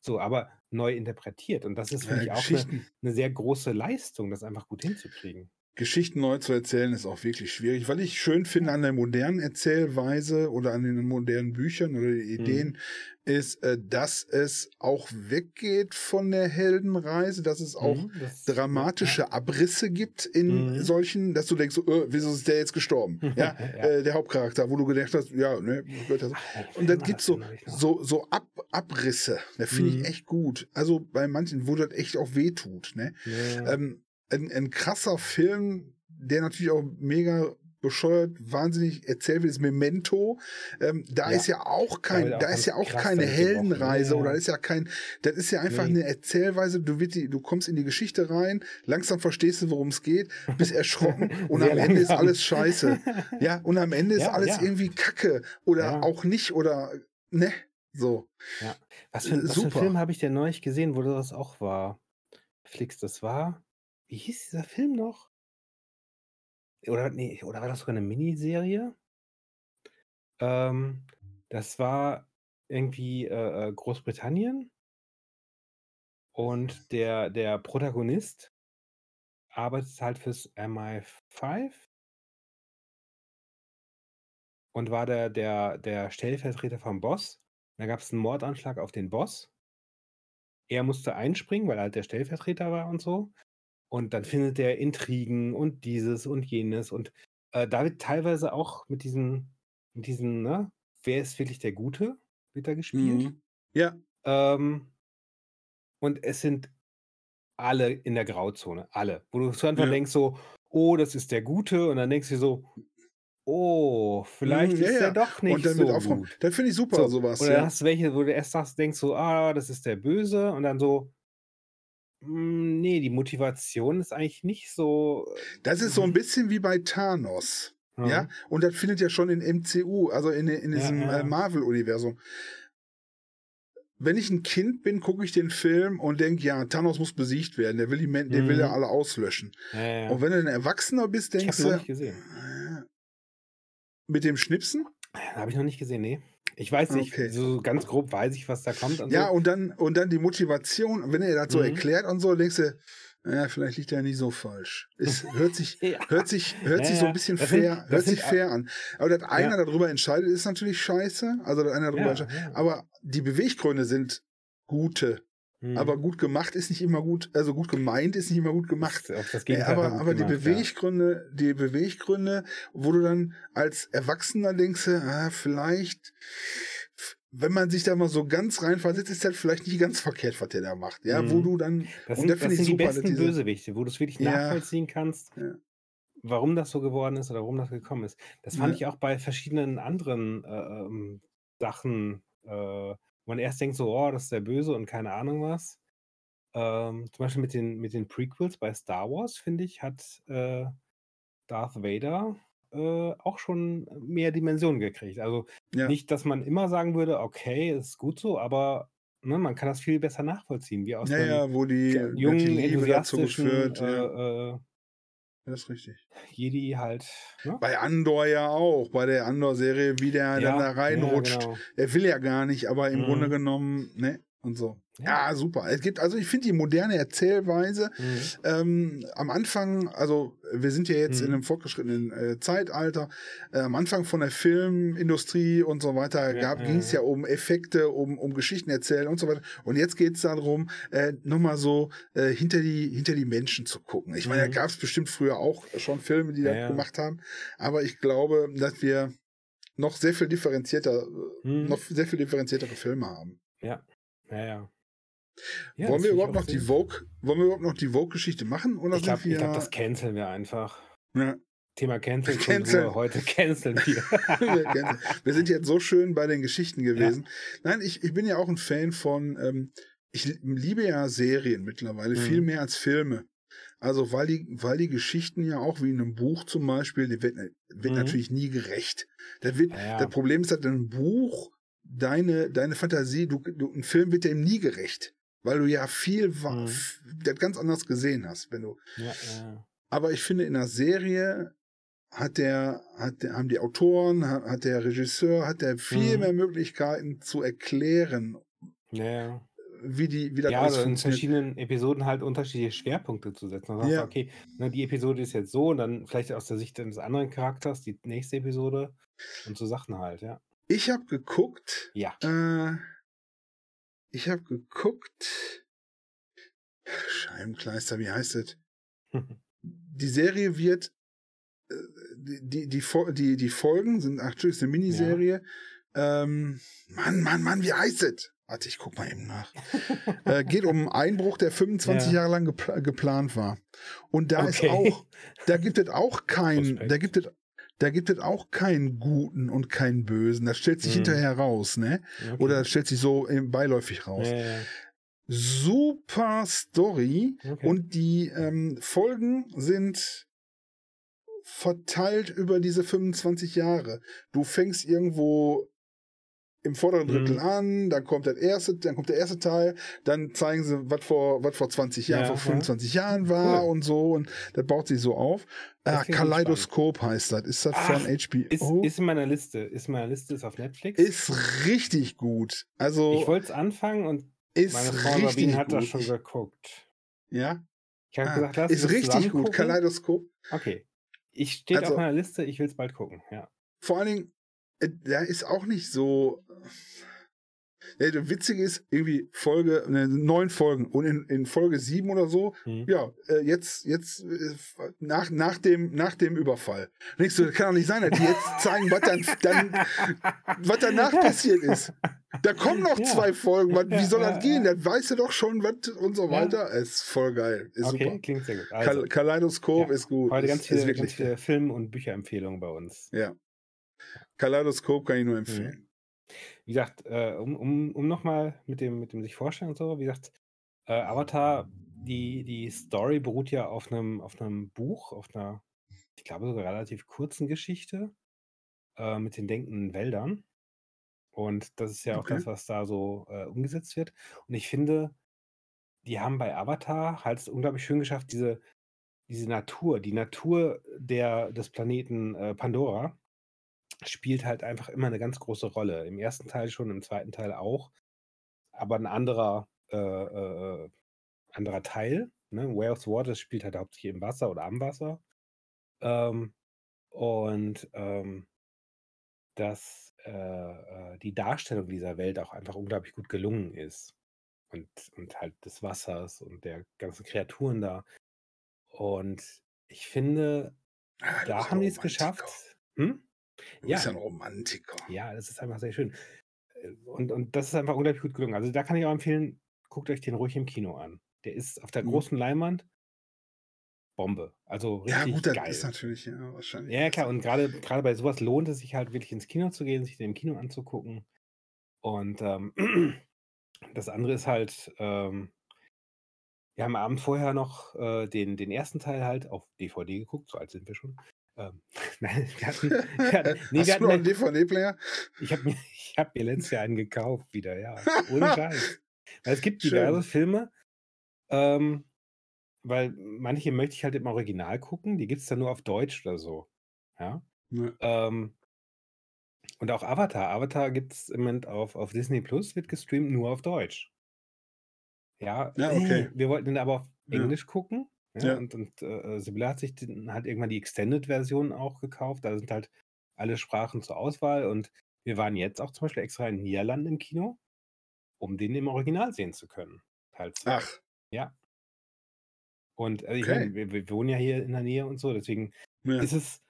Speaker 2: So, aber neu interpretiert. Und das ist, finde
Speaker 1: Äh,
Speaker 2: ich, auch eine, eine sehr große Leistung, das einfach gut hinzukriegen.
Speaker 1: Geschichten neu zu erzählen ist auch wirklich schwierig. Was ich schön finde an der modernen Erzählweise oder an den modernen Büchern oder den Ideen, ist, äh, dass es auch weggeht von der Heldenreise, dass es auch
Speaker 2: Mhm, das-
Speaker 1: dramatische Abrisse gibt in
Speaker 2: Mhm.
Speaker 1: solchen, dass du denkst, äh, wieso ist der jetzt gestorben? Ja,
Speaker 2: Ja.
Speaker 1: Äh, der Hauptcharakter, wo du gedacht hast, ja, ne, gehört das. Und dann
Speaker 2: du
Speaker 1: so, so, so Ab Abrisse. Da finde
Speaker 2: Mhm.
Speaker 1: ich echt gut. Also bei manchen, wo das echt auch wehtut, ne?
Speaker 2: Ja.
Speaker 1: Ähm, ein, ein krasser Film, der natürlich auch mega bescheuert, wahnsinnig erzählt wird, ist Memento. Ähm, da
Speaker 2: Ja.
Speaker 1: ist ja auch kein, da ist ja auch keine. Heldenreise
Speaker 2: Ja,
Speaker 1: oder
Speaker 2: ja.
Speaker 1: ist ja kein, das ist ja einfach
Speaker 2: Nee.
Speaker 1: eine Erzählweise. Du, wird die, du kommst in die Geschichte rein, langsam verstehst du, worum es geht, bist erschrocken und am Ende ist alles scheiße. Ja, und am Ende ist
Speaker 2: Ja,
Speaker 1: alles
Speaker 2: ja.
Speaker 1: irgendwie Kacke oder
Speaker 2: Ja.
Speaker 1: auch nicht oder ne, so.
Speaker 2: Was für, ein- was für einen Film habe ich denn neulich gesehen, wo das auch war? Flix, das war. Wie hieß dieser Film noch? Oder, nee, oder war das sogar eine Miniserie? Ähm, das war irgendwie äh, äh, Großbritannien. Und der, der Protagonist arbeitet halt fürs MI5 und war der, der, der Stellvertreter vom Boss. Da gab es einen Mordanschlag auf den Boss. Er musste einspringen, weil er halt der Stellvertreter war und so. Und dann findet er Intrigen und dieses und jenes. Und äh, da wird teilweise auch mit diesen, mit diesen, ne, wer ist wirklich der Gute, wird da gespielt.
Speaker 1: Mhm. Ja,
Speaker 2: Ähm, und es sind alle in der Grauzone, alle. Wo du zu Anfang
Speaker 1: Ja.
Speaker 2: denkst so, oh, das ist der Gute. Und dann denkst du so, oh, vielleicht
Speaker 1: Mhm, ja,
Speaker 2: ist
Speaker 1: ja.
Speaker 2: der doch nicht
Speaker 1: und dann
Speaker 2: so
Speaker 1: auch
Speaker 2: gut.
Speaker 1: Das finde ich super,
Speaker 2: So,
Speaker 1: sowas.
Speaker 2: Oder
Speaker 1: Ja.
Speaker 2: hast du welche, wo du erst sagst, denkst so, ah, das ist der Böse. Und dann so, "Mm, nee, die Motivation ist eigentlich nicht so.
Speaker 1: Das ist so ein bisschen wie bei Thanos.
Speaker 2: äh,
Speaker 1: Ja, und das findet ja schon in MCU, also in, in
Speaker 2: Ja,
Speaker 1: diesem
Speaker 2: ja.
Speaker 1: äh, Marvel-Universum. Wenn ich ein Kind bin, gucke ich den Film und denke, ja, Thanos muss besiegt werden, der will die Men der will
Speaker 2: Mhm.
Speaker 1: ja alle auslöschen.
Speaker 2: Ja, ja.
Speaker 1: Und wenn du ein Erwachsener bist,
Speaker 2: Ich
Speaker 1: denkst
Speaker 2: habe noch
Speaker 1: du,
Speaker 2: nicht gesehen.
Speaker 1: äh, mit dem Schnipsen?
Speaker 2: Habe ich noch nicht gesehen, nee. Ich weiß nicht,
Speaker 1: Okay.
Speaker 2: so ganz grob weiß ich, was da kommt. Und
Speaker 1: Ja,
Speaker 2: so.
Speaker 1: und dann, und dann die Motivation, wenn er das so
Speaker 2: Mhm.
Speaker 1: erklärt und so, denkst du, ja, vielleicht liegt er nicht so falsch. Es hört sich,
Speaker 2: Ja.
Speaker 1: hört sich, hört
Speaker 2: Ja,
Speaker 1: sich so ein bisschen
Speaker 2: sind-
Speaker 1: fair,
Speaker 2: das
Speaker 1: hört
Speaker 2: sind
Speaker 1: sich fair an. Aber dass einer darüber entscheidet, ist natürlich scheiße. Also, dass einer darüber
Speaker 2: Ja,
Speaker 1: entscheidet. Aber die Beweggründe sind gute. Aber
Speaker 2: Mhm.
Speaker 1: gut gemacht ist nicht immer gut, also gut gemeint ist nicht immer gut gemacht. Äh,
Speaker 2: Gegenteil
Speaker 1: aber aber die
Speaker 2: gemacht, ja.
Speaker 1: Beweggründe, die Beweggründe, wo du dann als Erwachsener denkst, ah, vielleicht, wenn man sich da mal so ganz reinversetzt, ist das vielleicht nicht ganz verkehrt, was der da macht. Ja, wo
Speaker 2: Mhm.
Speaker 1: du dann,
Speaker 2: Das
Speaker 1: und
Speaker 2: sind,
Speaker 1: da
Speaker 2: das
Speaker 1: finde ich
Speaker 2: sind die
Speaker 1: super,
Speaker 2: besten
Speaker 1: diese,
Speaker 2: Bösewichte, wo du es wirklich
Speaker 1: ja,
Speaker 2: nachvollziehen kannst,
Speaker 1: ja,
Speaker 2: warum das so geworden ist oder warum das gekommen ist. Das fand
Speaker 1: ja,
Speaker 2: ich auch bei verschiedenen anderen äh, ähm, Sachen, äh, wo man erst denkt so, oh, das ist der Böse und keine Ahnung was. Ähm, zum Beispiel mit den, mit den Prequels bei Star Wars, finde ich, hat äh, Darth Vader äh, auch schon mehr Dimensionen gekriegt. Also
Speaker 1: ja,
Speaker 2: nicht, dass man immer sagen würde, okay, ist gut so, aber ne, man kann das viel besser nachvollziehen, wie aus
Speaker 1: ja, ja, wo die, hat die
Speaker 2: jungen,
Speaker 1: Liebe dazu geführt,
Speaker 2: äh, äh,
Speaker 1: das ist richtig.
Speaker 2: Jedi halt, ne?
Speaker 1: Bei Andor ja auch, bei der Andor-Serie, wie der dann da
Speaker 2: Ja, ja,
Speaker 1: reinrutscht.
Speaker 2: genau.
Speaker 1: Er will ja gar nicht, aber im Grunde
Speaker 2: Mhm.
Speaker 1: genommen, ne, und so.
Speaker 2: Ja.
Speaker 1: Super. Es gibt, also ich finde die moderne Erzählweise,
Speaker 2: Mhm.
Speaker 1: ähm, am Anfang, also wir sind ja jetzt in
Speaker 2: Mhm.
Speaker 1: einem fortgeschrittenen äh, Zeitalter, äh, am Anfang von der Filmindustrie und so weiter
Speaker 2: Ja,
Speaker 1: gab, ging es ja um Effekte, um, um Geschichten erzählen und so weiter. Und jetzt geht es darum, äh, nochmal so äh, hinter, die, hinter die Menschen zu gucken. Ich meine, da
Speaker 2: mhm.
Speaker 1: gab es bestimmt früher auch schon Filme, die
Speaker 2: Ja,
Speaker 1: das gemacht haben, aber ich glaube, dass wir noch sehr viel differenzierter,
Speaker 2: Mhm.
Speaker 1: noch sehr viel differenziertere Filme haben.
Speaker 2: Ja, ja, ja. Ja,
Speaker 1: wollen
Speaker 2: das
Speaker 1: wir überhaupt noch die. Vogue, wollen wir überhaupt noch die Vogue-Geschichte machen oder
Speaker 2: Ich glaube, glaub, das canceln wir einfach.
Speaker 1: ja,
Speaker 2: Thema Cancel-Kultur.
Speaker 1: Cancel.
Speaker 2: Heute canceln wir.
Speaker 1: wir wir sind jetzt so schön bei den Geschichten
Speaker 2: ja.
Speaker 1: gewesen. Nein, ich, ich bin ja auch ein Fan von, ähm, ich liebe ja Serien mittlerweile viel
Speaker 2: Mhm.
Speaker 1: mehr als Filme. Also weil die, weil die Geschichten ja auch wie in einem Buch zum Beispiel, die wird, wird
Speaker 2: Mhm.
Speaker 1: natürlich nie gerecht. Da wird,
Speaker 2: Ja,
Speaker 1: das
Speaker 2: ja.
Speaker 1: Problem ist, dass ein Buch deine, deine Fantasie, du, du, ein Film wird dem nie gerecht. Weil du ja viel,
Speaker 2: Mhm.
Speaker 1: ganz anders gesehen hast, wenn du.
Speaker 2: Ja, ja.
Speaker 1: Aber ich finde, in einer Serie hat der, hat der, haben die Autoren, hat, der Regisseur, hat der viel
Speaker 2: Mhm.
Speaker 1: mehr Möglichkeiten zu erklären,
Speaker 2: Ja,
Speaker 1: wie die, wie das
Speaker 2: Ja, also in verschiedenen Episoden halt unterschiedliche Schwerpunkte zu setzen. Dann sagst
Speaker 1: Ja,
Speaker 2: okay, ne, die Episode ist jetzt so und dann vielleicht aus der Sicht eines anderen Charakters die nächste Episode und so Sachen halt, ja.
Speaker 1: ich habe geguckt,
Speaker 2: Ja.
Speaker 1: äh, ich habe geguckt, Scheibenkleister, wie heißt es? Die Serie wird, äh, die, die, die, die, Folgen sind, ach, ist eine
Speaker 2: ja.
Speaker 1: Miniserie. Ähm, Mann, Mann, Mann, wie heißt es? Warte, ich guck mal eben nach. Äh, geht um einen Einbruch, der 25
Speaker 2: Ja.
Speaker 1: Jahre lang gepla geplant war. Und da ist
Speaker 2: Okay.
Speaker 1: auch, da gibt es auch keinen, da gibt es, da gibt es auch keinen Guten und keinen Bösen. Das stellt sich
Speaker 2: Mhm.
Speaker 1: hinterher raus, ne? Oder
Speaker 2: Okay.
Speaker 1: das stellt sich so ähm, beiläufig raus.
Speaker 2: Ja, ja.
Speaker 1: Super Story
Speaker 2: Okay.
Speaker 1: und die ähm, Folgen sind verteilt über diese 25 Jahre. Du fängst irgendwo im vorderen Drittel
Speaker 2: Mhm.
Speaker 1: an, dann kommt das erste, dann kommt der erste Teil, dann zeigen sie, was vor, was vor 20 Jahren,
Speaker 2: Ja,
Speaker 1: vor
Speaker 2: ja.
Speaker 1: 25 Jahren war
Speaker 2: Cool.
Speaker 1: und so und das baut sich so auf.
Speaker 2: Spannend.
Speaker 1: Kaleidoskop heißt das. Ist das von
Speaker 2: Ach, ist,
Speaker 1: HBO?
Speaker 2: ist in meiner Liste. Ist in meiner Liste, ist auf Netflix.
Speaker 1: Ist richtig gut.
Speaker 2: Ich
Speaker 1: Also
Speaker 2: wollte es anfangen und
Speaker 1: ist
Speaker 2: meine Frau Sabine hat das schon
Speaker 1: Ich,
Speaker 2: geguckt.
Speaker 1: ja,
Speaker 2: Ich habe
Speaker 1: ah,
Speaker 2: gesagt, lass
Speaker 1: ist richtig gut.
Speaker 2: gucken.
Speaker 1: Kaleidoskop.
Speaker 2: Okay. Ich steht auf
Speaker 1: Also
Speaker 2: meiner Liste, ich will es bald gucken, ja.
Speaker 1: vor allen Dingen, äh, der ist auch nicht so. Ja, das Witzige ist, irgendwie Folge, ne, neun Folgen und in, in Folge sieben oder so,
Speaker 2: Hm.
Speaker 1: ja, äh, jetzt, jetzt, äh, nach, nach dem, nach dem Überfall. Denkst du, das kann doch nicht sein, dass die jetzt zeigen, was dann, dann, was danach passiert ist. Da kommen noch
Speaker 2: Ja.
Speaker 1: zwei Folgen, was, wie
Speaker 2: Ja,
Speaker 1: soll
Speaker 2: ja,
Speaker 1: das gehen?
Speaker 2: ja.
Speaker 1: Das weißt du doch schon, was und so
Speaker 2: Ja.
Speaker 1: weiter. Ist voll geil. Ist
Speaker 2: Okay,
Speaker 1: super.
Speaker 2: klingt sehr gut.
Speaker 1: Kal
Speaker 2: Also,
Speaker 1: Kaleidoskop
Speaker 2: ja,
Speaker 1: ist gut.
Speaker 2: heute ganz viele, ganz
Speaker 1: wirklich
Speaker 2: viele. Film- und Bücherempfehlungen bei uns.
Speaker 1: Ja. Kaleidoskop kann ich nur
Speaker 2: Mhm. Wie gesagt, äh, um, um, um nochmal mit dem, mit dem sich vorstellen und so, wie gesagt, äh, Avatar, die, die Story beruht ja auf einem, auf einem Buch, auf einer, ich glaube sogar relativ kurzen Geschichte äh, mit den denkenden Wäldern. Und das ist ja auch
Speaker 1: Okay.
Speaker 2: das, was da so äh, umgesetzt wird. Und ich finde, die haben bei Avatar halt es unglaublich schön geschafft, diese, diese Natur, die Natur der, des Planeten äh, Pandora spielt halt einfach immer eine ganz große Rolle. Im ersten Teil schon, im zweiten Teil auch. Aber ein anderer, äh, äh, anderer Teil. Ne? Way of the Water spielt halt hauptsächlich im Wasser oder am Wasser. Ähm, und ähm, dass äh, äh, die Darstellung dieser Welt auch einfach unglaublich gut gelungen ist. und, und halt des Wassers und der ganzen Kreaturen da. Und ich finde,
Speaker 1: Ah,
Speaker 2: da haben die es geschafft. Hm?
Speaker 1: Du
Speaker 2: Ja,
Speaker 1: bist ein Romantiker.
Speaker 2: ja, das ist einfach sehr schön. Äh, Und, und das ist einfach unglaublich gut gelungen. Also da kann ich auch empfehlen, guckt euch den ruhig im Kino an. Der ist auf der
Speaker 1: Mhm.
Speaker 2: großen Leinwand Bombe. Also
Speaker 1: Ja,
Speaker 2: richtig
Speaker 1: gut, das
Speaker 2: geil.
Speaker 1: ist natürlich ja, wahrscheinlich.
Speaker 2: Ja, ja, klar. Und gerade gerade bei sowas lohnt es sich halt wirklich ins Kino zu gehen, sich den im Kino anzugucken. Und ähm, das andere ist halt, ähm, wir haben am Abend vorher noch äh, den, den ersten Teil halt auf DVD geguckt, so alt sind wir schon. Ähm, nein, wir hatten, wir hatten, nee,
Speaker 1: Hast
Speaker 2: wir
Speaker 1: du noch einen
Speaker 2: hatten,
Speaker 1: DVD-Player?
Speaker 2: ich habe mir, ich hab mir letztes Jahr einen gekauft wieder, ja. Ohne Scheiß. Weil es gibt
Speaker 1: Schön.
Speaker 2: diverse Filme, ähm, weil manche möchte ich halt im Original gucken, die gibt es dann nur auf Deutsch oder so. Ja.
Speaker 1: Ne.
Speaker 2: Ähm, und auch Avatar. Avatar gibt es im Moment auf, auf Disney Plus, wird gestreamt nur auf Deutsch. Ja,
Speaker 1: Ja, okay.
Speaker 2: wir wollten den aber auf
Speaker 1: Ja.
Speaker 2: Englisch gucken. Ja,
Speaker 1: Ja.
Speaker 2: Und, und äh, Sibylle hat sich den, hat irgendwann die Extended-Version auch gekauft. Da sind halt alle Sprachen zur Auswahl. Und wir waren jetzt auch zum Beispiel extra in den Niederlanden im Kino, um den im Original sehen zu können. Teil 2.
Speaker 1: Ach,
Speaker 2: Ja. Und äh, ich
Speaker 1: Okay.
Speaker 2: meine, wir, wir wohnen ja hier in der Nähe und so, deswegen
Speaker 1: ja.
Speaker 2: ist es,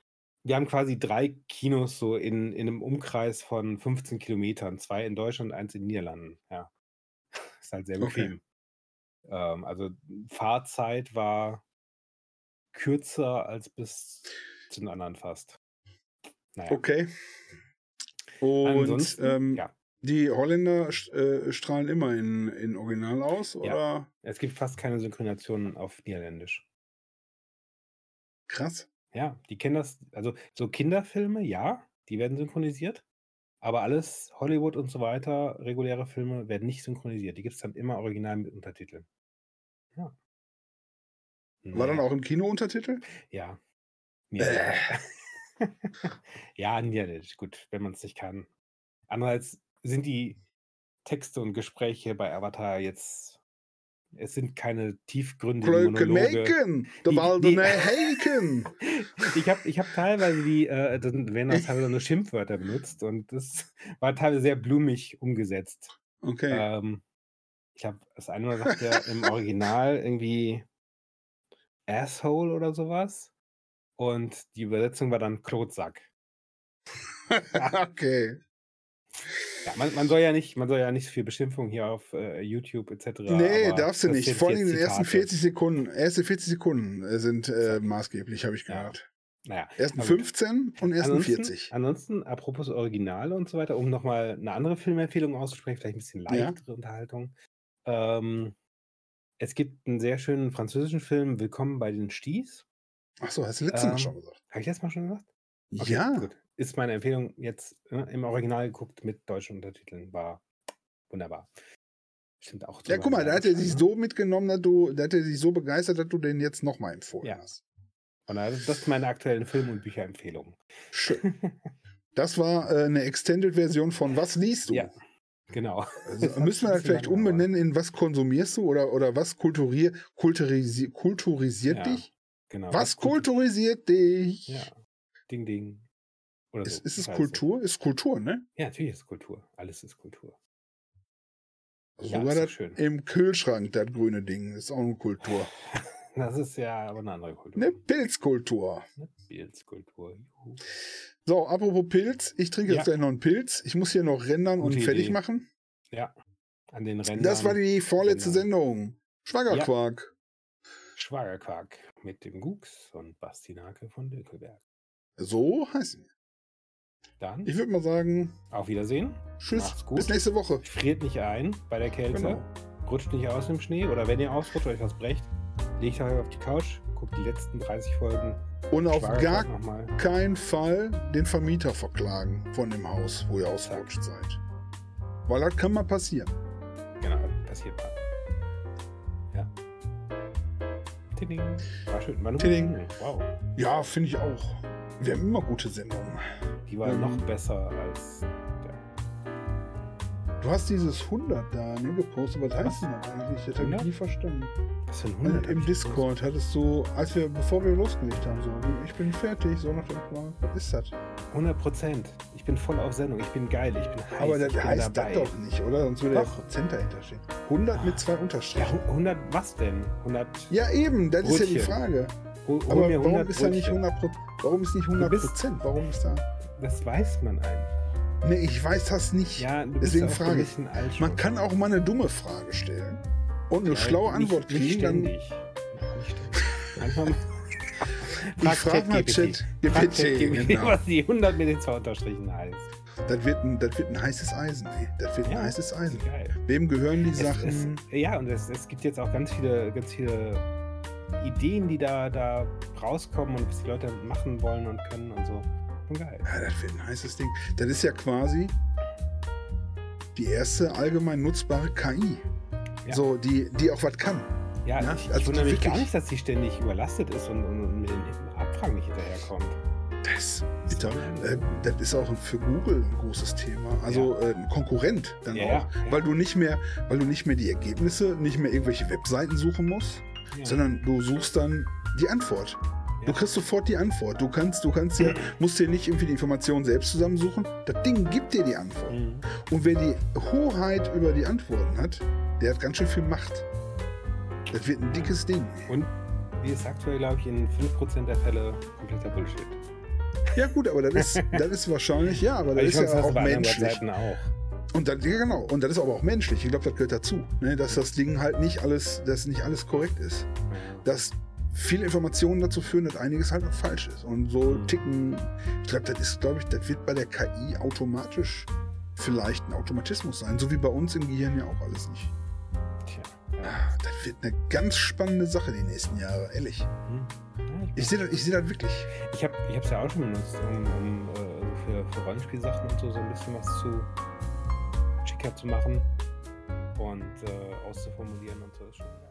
Speaker 2: wir haben quasi drei Kinos so in, in einem Umkreis von 15 Kilometern, zwei in Deutschland, eins in den Niederlanden. Ja. Ist halt sehr
Speaker 1: Okay.
Speaker 2: Ähm, also Fahrzeit war kürzer als bis zu den anderen fast. Naja.
Speaker 1: Okay. Und ähm,
Speaker 2: ja,
Speaker 1: die Holländer äh, strahlen immer in, in Original aus,
Speaker 2: Ja.
Speaker 1: oder?
Speaker 2: es gibt fast keine Synchronisation auf Niederländisch.
Speaker 1: Krass.
Speaker 2: Ja, die kennen das, also so Kinderfilme, ja, die werden synchronisiert, aber alles Hollywood und so weiter, reguläre Filme werden nicht synchronisiert. Die gibt es dann immer original mit Untertiteln. Ja.
Speaker 1: War dann
Speaker 2: Naja,
Speaker 1: auch im Kino Untertitel?
Speaker 2: Ja.
Speaker 1: Äh.
Speaker 2: Ja, Niederländisch, gut, wenn man es nicht kann. Andererseits sind die Texte und Gespräche bei Avatar jetzt, es sind keine tiefgründigen
Speaker 1: Kleuken
Speaker 2: Monologe.
Speaker 1: Maken, de
Speaker 2: Die- die-. Ich habe ich hab teilweise die, äh, dann werden auch teilweise nur Schimpfwörter benutzt und das war teilweise sehr blumig umgesetzt.
Speaker 1: Okay.
Speaker 2: Ähm, ich habe das eine Mal sagt er im Original irgendwie Asshole oder sowas und die Übersetzung war dann Klotsack.
Speaker 1: okay.
Speaker 2: Ja, man, man soll ja nicht, man soll ja nicht so viel Beschimpfung hier auf äh, YouTube etc.
Speaker 1: Nee, darfst du nicht. Vor allem in den ersten
Speaker 2: Zitate.
Speaker 1: 40 Sekunden. Erste 40 Sekunden äh, sind äh, maßgeblich, habe ich
Speaker 2: Ja.
Speaker 1: gehört.
Speaker 2: Naja,
Speaker 1: Ersten
Speaker 2: aber gut.
Speaker 1: 15 und ersten
Speaker 2: Ansonsten,
Speaker 1: 40.
Speaker 2: ansonsten, apropos Originale und so weiter, um nochmal eine andere Filmempfehlung auszusprechen, vielleicht ein bisschen
Speaker 1: Ja.
Speaker 2: leichtere Unterhaltung. Ähm, es gibt einen sehr schönen französischen Film, Willkommen bei den Sties.
Speaker 1: Achso, hast du letztes Mal
Speaker 2: Ähm,
Speaker 1: schon gesagt.
Speaker 2: Habe ich das mal schon gesagt? Okay,
Speaker 1: Ja.
Speaker 2: gut. Ist meine Empfehlung jetzt äh, im Original geguckt mit deutschen Untertiteln. War wunderbar. Stimmt auch.
Speaker 1: Ja, guck mal, da hat er sich so mitgenommen, dass du, da hat er sich so begeistert, dass du den jetzt nochmal empfohlen
Speaker 2: Ja.
Speaker 1: hast.
Speaker 2: Das das sind meine aktuellen Film- und Bücherempfehlungen.
Speaker 1: Schön. Das war äh, eine Extended-Version von Was liest du?
Speaker 2: Ja, genau.
Speaker 1: Also, müssen wir
Speaker 2: bisschen
Speaker 1: vielleicht umbenennen in Was konsumierst du oder, oder was kulturier, kulturisi, kulturisiert
Speaker 2: Ja,
Speaker 1: dich?
Speaker 2: Genau.
Speaker 1: Was
Speaker 2: Kultur-
Speaker 1: kulturisiert dich?
Speaker 2: Ja. Ding, ding. Oder
Speaker 1: Ist,
Speaker 2: so.
Speaker 1: ist es Kultur? Ist Kultur, ne?
Speaker 2: Ja, natürlich ist Kultur. Alles ist Kultur.
Speaker 1: Also
Speaker 2: Ja,
Speaker 1: sogar das
Speaker 2: schön.
Speaker 1: im Kühlschrank, das grüne Ding, ist auch eine Kultur.
Speaker 2: Das ist ja aber eine andere Kultur.
Speaker 1: Eine Pilzkultur.
Speaker 2: Eine Pilzkultur. Juhu.
Speaker 1: So, apropos Pilz, ich trinke jetzt
Speaker 2: Ja.
Speaker 1: gleich noch einen Pilz. Ich muss hier noch rendern
Speaker 2: Gute
Speaker 1: und fertig
Speaker 2: Idee.
Speaker 1: machen.
Speaker 2: Ja. An den Rändern.
Speaker 1: Das war die vorletzte
Speaker 2: Rändern.
Speaker 1: Sendung. Schwagerquark.
Speaker 2: Schwagerquark mit dem Gux und Bastinake von Dökelberg.
Speaker 1: So heißt sie.
Speaker 2: Dann
Speaker 1: Ich würde mal sagen,
Speaker 2: auf Wiedersehen.
Speaker 1: tschüss, bis nächste Woche.
Speaker 2: Friert nicht ein bei der Kälte.
Speaker 1: Genau.
Speaker 2: Rutscht nicht aus im Schnee. Oder wenn ihr ausrutscht oder euch was brecht, legt euch auf die Couch, guckt die letzten 30 Folgen.
Speaker 1: Und auf gar keinen Fall den Vermieter verklagen von dem Haus, wo ihr ausgerutscht seid. Weil das kann mal passieren.
Speaker 2: Genau, passiert mal. Ja. Tiding. War schön. War
Speaker 1: Tiding.
Speaker 2: Wow.
Speaker 1: Ja, finde ich auch. Wir haben immer gute Sendungen.
Speaker 2: Die war
Speaker 1: Ähm.
Speaker 2: noch besser als. Ja.
Speaker 1: Du hast dieses 100 da ne, gepostet. Was heißt denn das eigentlich? Das habe ich nie verstanden.
Speaker 2: Was für ein 100?
Speaker 1: Im Discord hattest du, als wir, bevor wir losgelegt haben, so, ich bin fertig, so nach dem Plan. Was ist das?
Speaker 2: 100 Prozent. Ich bin voll auf Sendung. Ich bin geil. Ich bin heiß.
Speaker 1: Aber das heißt
Speaker 2: dabei.
Speaker 1: das doch nicht, oder? Sonst würde ja
Speaker 2: Doch.
Speaker 1: Prozent dahinter stehen. 100 mit zwei
Speaker 2: Ja,
Speaker 1: Unterstrichen.
Speaker 2: 100, was denn? 100.
Speaker 1: Ja, eben, das ist ja die
Speaker 2: Brötchen.
Speaker 1: Frage.
Speaker 2: Hol, hol
Speaker 1: Aber
Speaker 2: mir
Speaker 1: warum
Speaker 2: 100
Speaker 1: ist da nicht
Speaker 2: Brötchen.
Speaker 1: 100 Prozent? Warum ist nicht
Speaker 2: Du
Speaker 1: 100
Speaker 2: bist-
Speaker 1: Prozent? Warum ist da?
Speaker 2: Das weiß man einfach.
Speaker 1: Nee, ich weiß das nicht.
Speaker 2: Ja,
Speaker 1: Deswegen frage ich. Man kann auch mal eine dumme Frage stellen und eine
Speaker 2: Ja,
Speaker 1: schlaue
Speaker 2: nicht-
Speaker 1: Antwort
Speaker 2: nicht
Speaker 1: kriegen. Dann,
Speaker 2: ständig. Nicht ständig. Manchmal.
Speaker 1: ich frage mal Chat GPT. Genau.
Speaker 2: was die 100 mit den zwei Unterstrichen heißt.
Speaker 1: Das, wird ein, das wird ein heißes Eisen, ey. Das wird ein
Speaker 2: Ja,
Speaker 1: heißes Eisen.
Speaker 2: geil.
Speaker 1: Wem gehören die
Speaker 2: Es,
Speaker 1: Sachen?
Speaker 2: es, ja, und es, es gibt jetzt auch ganz viele, ganz viele Ideen, die da, da rauskommen und was die Leute machen wollen und können und so. Schon geil.
Speaker 1: Ja, das wird ein heißes Ding. Das ist ja quasi die erste allgemein nutzbare KI.
Speaker 2: Ja.
Speaker 1: So, die, die auch was kann.
Speaker 2: Ja,
Speaker 1: Ja,
Speaker 2: ich, ich
Speaker 1: also
Speaker 2: wundere mich
Speaker 1: wirklich-
Speaker 2: gar nicht, dass die ständig überlastet ist und, und, mit den Abfragen nicht hinterherkommt.
Speaker 1: Das, bitter. Äh, das ist auch für Google ein großes Thema. Also äh, ein Konkurrent dann
Speaker 2: Ja,
Speaker 1: auch.
Speaker 2: ja, ja.
Speaker 1: Weil du nicht mehr, weil du nicht mehr die Ergebnisse, nicht mehr irgendwelche Webseiten suchen musst,
Speaker 2: Ja.
Speaker 1: sondern du suchst dann die Antwort. Du
Speaker 2: Ja.
Speaker 1: kriegst sofort die Antwort. Du kannst, du kannst ja, musst dir nicht irgendwie die Informationen selbst zusammensuchen. Das Ding gibt dir die Antwort.
Speaker 2: Mhm.
Speaker 1: Und wer die Hoheit über die Antworten hat, der hat ganz schön viel Macht. Das wird ein dickes Ding.
Speaker 2: Und wie ist aktuell, glaube ich, in 5% der Fälle kompletter Bullshit.
Speaker 1: Ja gut, aber das ist, das ist wahrscheinlich, ja, aber das ist ja
Speaker 2: sonst das
Speaker 1: auch menschlich.
Speaker 2: Auch.
Speaker 1: Und dann, ja, genau, und das ist aber auch menschlich. Ich glaube, das gehört dazu, ne? dass das Ding halt nicht alles, dass nicht alles korrekt ist. Dass viele Informationen dazu führen, dass einiges halt auch falsch ist. Und so
Speaker 2: Mhm.
Speaker 1: ticken, ich glaube, das ist, glaube ich, das wird bei der KI automatisch vielleicht ein Automatismus sein, so wie bei uns im Gehirn ja auch alles nicht.
Speaker 2: Tja. Ja.
Speaker 1: Ah, Das wird eine ganz spannende Sache die nächsten Jahre, ehrlich.
Speaker 2: Hm. Ja,
Speaker 1: Ich sehe das, ich seh das wirklich.
Speaker 2: Ich habe es ja auch schon benutzt, um, um äh, für, für Rollenspielsachen und so, so ein bisschen was zu schicker zu machen und äh, auszuformulieren und so ist schon geil.